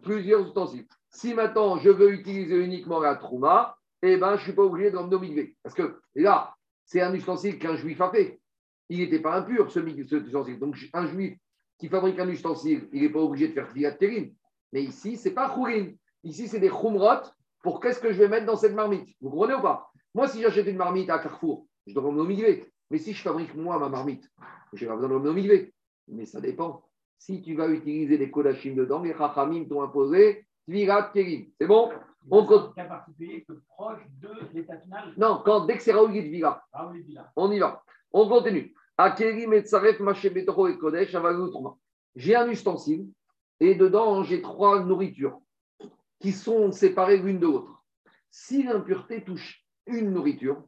Speaker 1: Plusieurs ustensiles. Si maintenant je veux utiliser uniquement la Trouma, eh ben, je ne suis pas obligé de l'emmener au Migvé. Parce que là, c'est un ustensile qu'un juif a fait. Il n'était pas impur, ce, ustensile. Donc, un juif qui fabrique un ustensile, il n'est pas obligé de faire Terim. Mais ici, ce n'est pas Khourin. Ici, c'est des Khumrot pour qu'est-ce que je vais mettre dans cette marmite. Vous comprenez ou pas? Moi, si j'achète une marmite à Carrefour, je dois l'emmener au Migvé. Mais si je fabrique moi ma marmite, je n'ai pas besoin de l'emmener au Migvé. Mais ça dépend. Si tu vas utiliser des kodachim dedans, les Chachamim t'ont imposé Tvirat Kerim. C'est bon? On compte.
Speaker 2: Un cas particulier que proche de l'état final.
Speaker 1: Non, quand, dès que c'est Raoul
Speaker 2: là.
Speaker 1: on y va. On continue. Akerim et Tsaref Maché Betoro et Kodesh. J'ai un ustensile et dedans j'ai trois nourritures qui sont séparées l'une de l'autre. Si l'impureté touche une nourriture,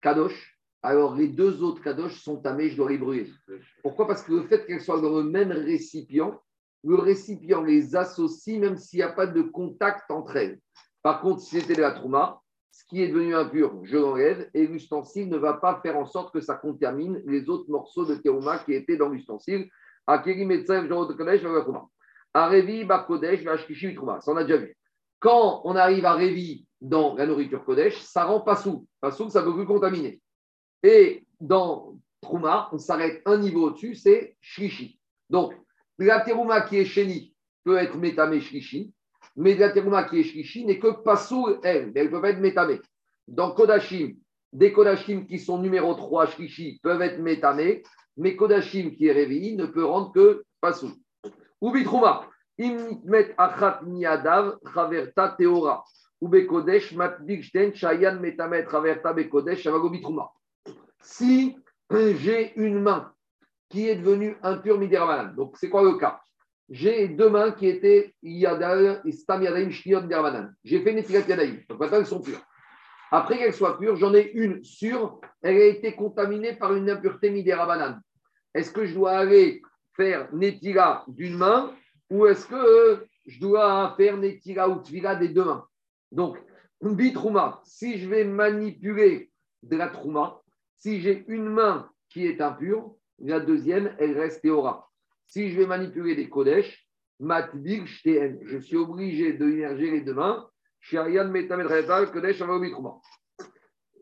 Speaker 1: Kadosh, alors les deux autres Kadosh sont tamés, je dois les brûler. Pourquoi? Parce que le fait qu'elles soient dans le même récipient, le récipient les associe même s'il n'y a pas de contact entre elles. Par contre, si c'était de la Trouma, ce qui est devenu impur, je l'enlève et l'ustensile ne va pas faire en sorte que ça contamine les autres morceaux de terouma qui étaient dans l'ustensile. Akeri Metzaev, Jorot Kodesh, Vavakouma. Arevi, Bakodesh, Vashkishi, Vitrouma. Ça, on a déjà vu. Quand on arrive à Révi dans la nourriture Kodesh, ça rend pas sous. Pas sous, ça ne peut plus contaminer. Et dans Trouma, on s'arrête un niveau au-dessus, c'est Shlishi. Donc, la terouma qui est Sheni peut être Metame Shlishi, mais la terouma qui est Shlishi n'est que Passou, elle, mais elle peut être Metame. Dans Kodashim, des Kodashim qui sont numéro 3 Shlishi peuvent être Metame, mais Kodashim qui est Révi ne peut rendre que Passou. Ubi Trouma, Imnitmet Achat Niadav, Chaverta Teora. Ube Kodesh, Chayan Metamet, Chaverta Bekodesh, Avagobi Trouma. Si j'ai une main qui est devenue impure midirabanan, donc c'est quoi le cas? J'ai deux mains qui étaient Yadal et Stam Yadaim Shniot midirabanan. J'ai fait Netilat Yadaim, donc maintenant elles sont pures. Après qu'elles soient pures, j'en ai une sûre, elle a été contaminée par une impureté midirabanan. Est-ce que je dois aller faire Netila d'une main ou est-ce que je dois faire Netila ou Tvila des deux mains? Donc, Bitrouma, si je vais manipuler de la Trouma, si j'ai une main qui est impure, la deuxième, elle reste Théora. Si je vais manipuler des Kodesh, je suis obligé de immerger les deux mains. Kodesh.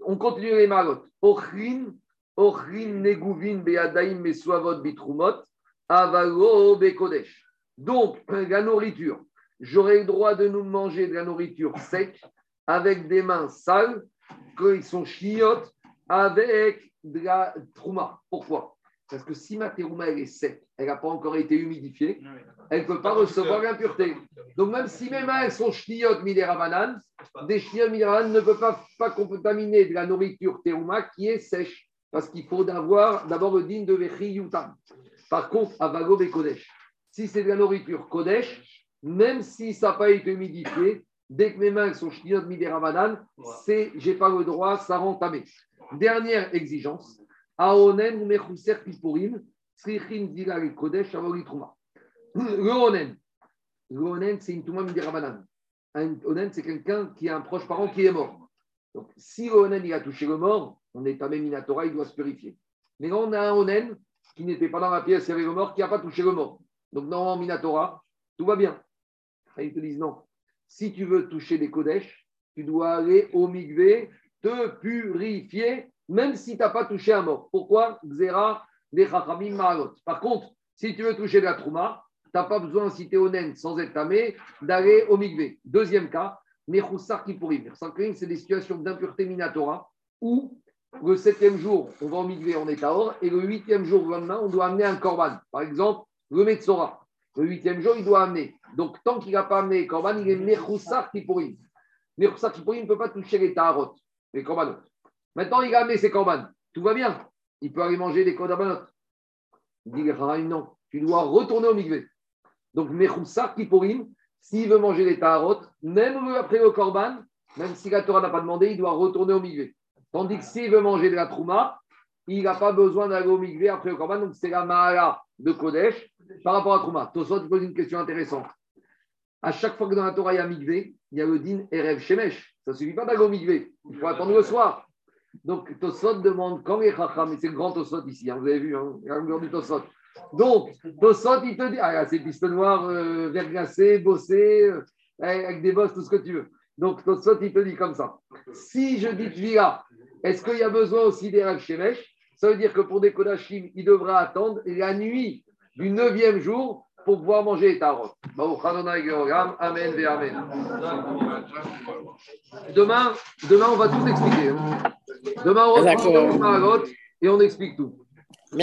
Speaker 1: On continue les marottes. Ochrin, Ochrin Neguvin Beadaim Mesuavot Bitrumot, Avalo Bekodesh. Donc, la nourriture, j'aurai le droit de nous manger de la nourriture sec avec des mains sales, qu'ils sont chiottes, avec de la trouma. Pourquoi? Parce que si ma terouma elle est sec, elle n'a pas encore été humidifiée, elle ne peut pas recevoir l'impureté. Donc même si mes mains elles sont ch'niyot midéravanan, des ch'niyot midéravanan ne peuvent pas, pas contaminer de la nourriture terouma qui est sèche. Parce qu'il faut avoir d'abord le digne de Vechi Yutam. Par contre, Avago et Kodesh, si c'est de la nourriture Kodesh, même si ça n'a pas été humidifié, dès que mes mains sont ch'niyot midéravanan, c'est j'ai pas le droit, ça rend tamé. Dernière exigence, Aonen ou Mechouser Pipurim, Srichin Dira le Kodesh, Avoli Trouma. Le Onen, le Onen, c'est une Touma Midirabanan. Un Onen, c'est quelqu'un qui a un proche parent qui est mort. Donc, si le Onen il a touché le mort, on est même Minatora, il doit se purifier. Mais là, on a un Onen qui n'était pas dans la pièce, avait le mort, qui n'a pas touché le mort. Donc, normalement, Minatora, tout va bien. Et ils te disent non. Si tu veux toucher des Kodesh, tu dois aller au Migvé, te purifier, même si tu n'as pas touché un mort. Pourquoi? Par contre, si tu veux toucher de la Trouma, tu n'as pas besoin, si tu es honnête, sans être tamé, d'aller au Migvé. Deuxième cas, Mechoussar Kippourim. c'est des situations d'impureté minatora où le septième jour, on va au Migvé, on est à or, et le huitième jour, le lendemain, on doit amener un korban. Par exemple, le Metzora. Le huitième jour, il doit amener. Donc, tant qu'il n'a pas amené korban, il est Mechoussar Kippourim. Mechoussar Kippourim ne peut pas toucher les Taharot, les korbanot. Maintenant, il a amené ses korban. Tout va bien. Il peut aller manger des korbanot. Il dit non, tu dois retourner au Migvé. Donc, Mechoussar Kippourim, s'il veut manger les Taharot, même après le korban, même si la Torah n'a pas demandé, il doit retourner au Migvé. Tandis que s'il veut manger de la Trouma, il n'a pas besoin d'aller au Migvé après le korban. Donc, c'est la Mahala de Kodesh par rapport à Trouma. Tosot pose une question intéressante. À chaque fois que dans la Torah il y a Migvé, il y a le din Erev Shemesh. Ça ne suffit pas d'aller. Il faut attendre le soir. Donc, Tosot demande quand les Chacham, et c'est grand Tosot ici, hein, vous avez vu, hein, la longueur du Tosot. Donc, Tosot, il te dit, ah, c'est piste noire, euh, bossée, euh, avec des bosses, tout ce que tu veux. Donc, Tosot, il te dit comme ça. Si je dis Tvila, est-ce qu'il y a besoin aussi des Rav Shemesh? Ça veut dire que pour des Kodashim, il devra attendre la nuit du neuvième jour pour pouvoir manger les tarot. Amen et Amen. Demain, demain, on va tout expliquer. hein. Demain, on reprend le Mahalot et on explique tout.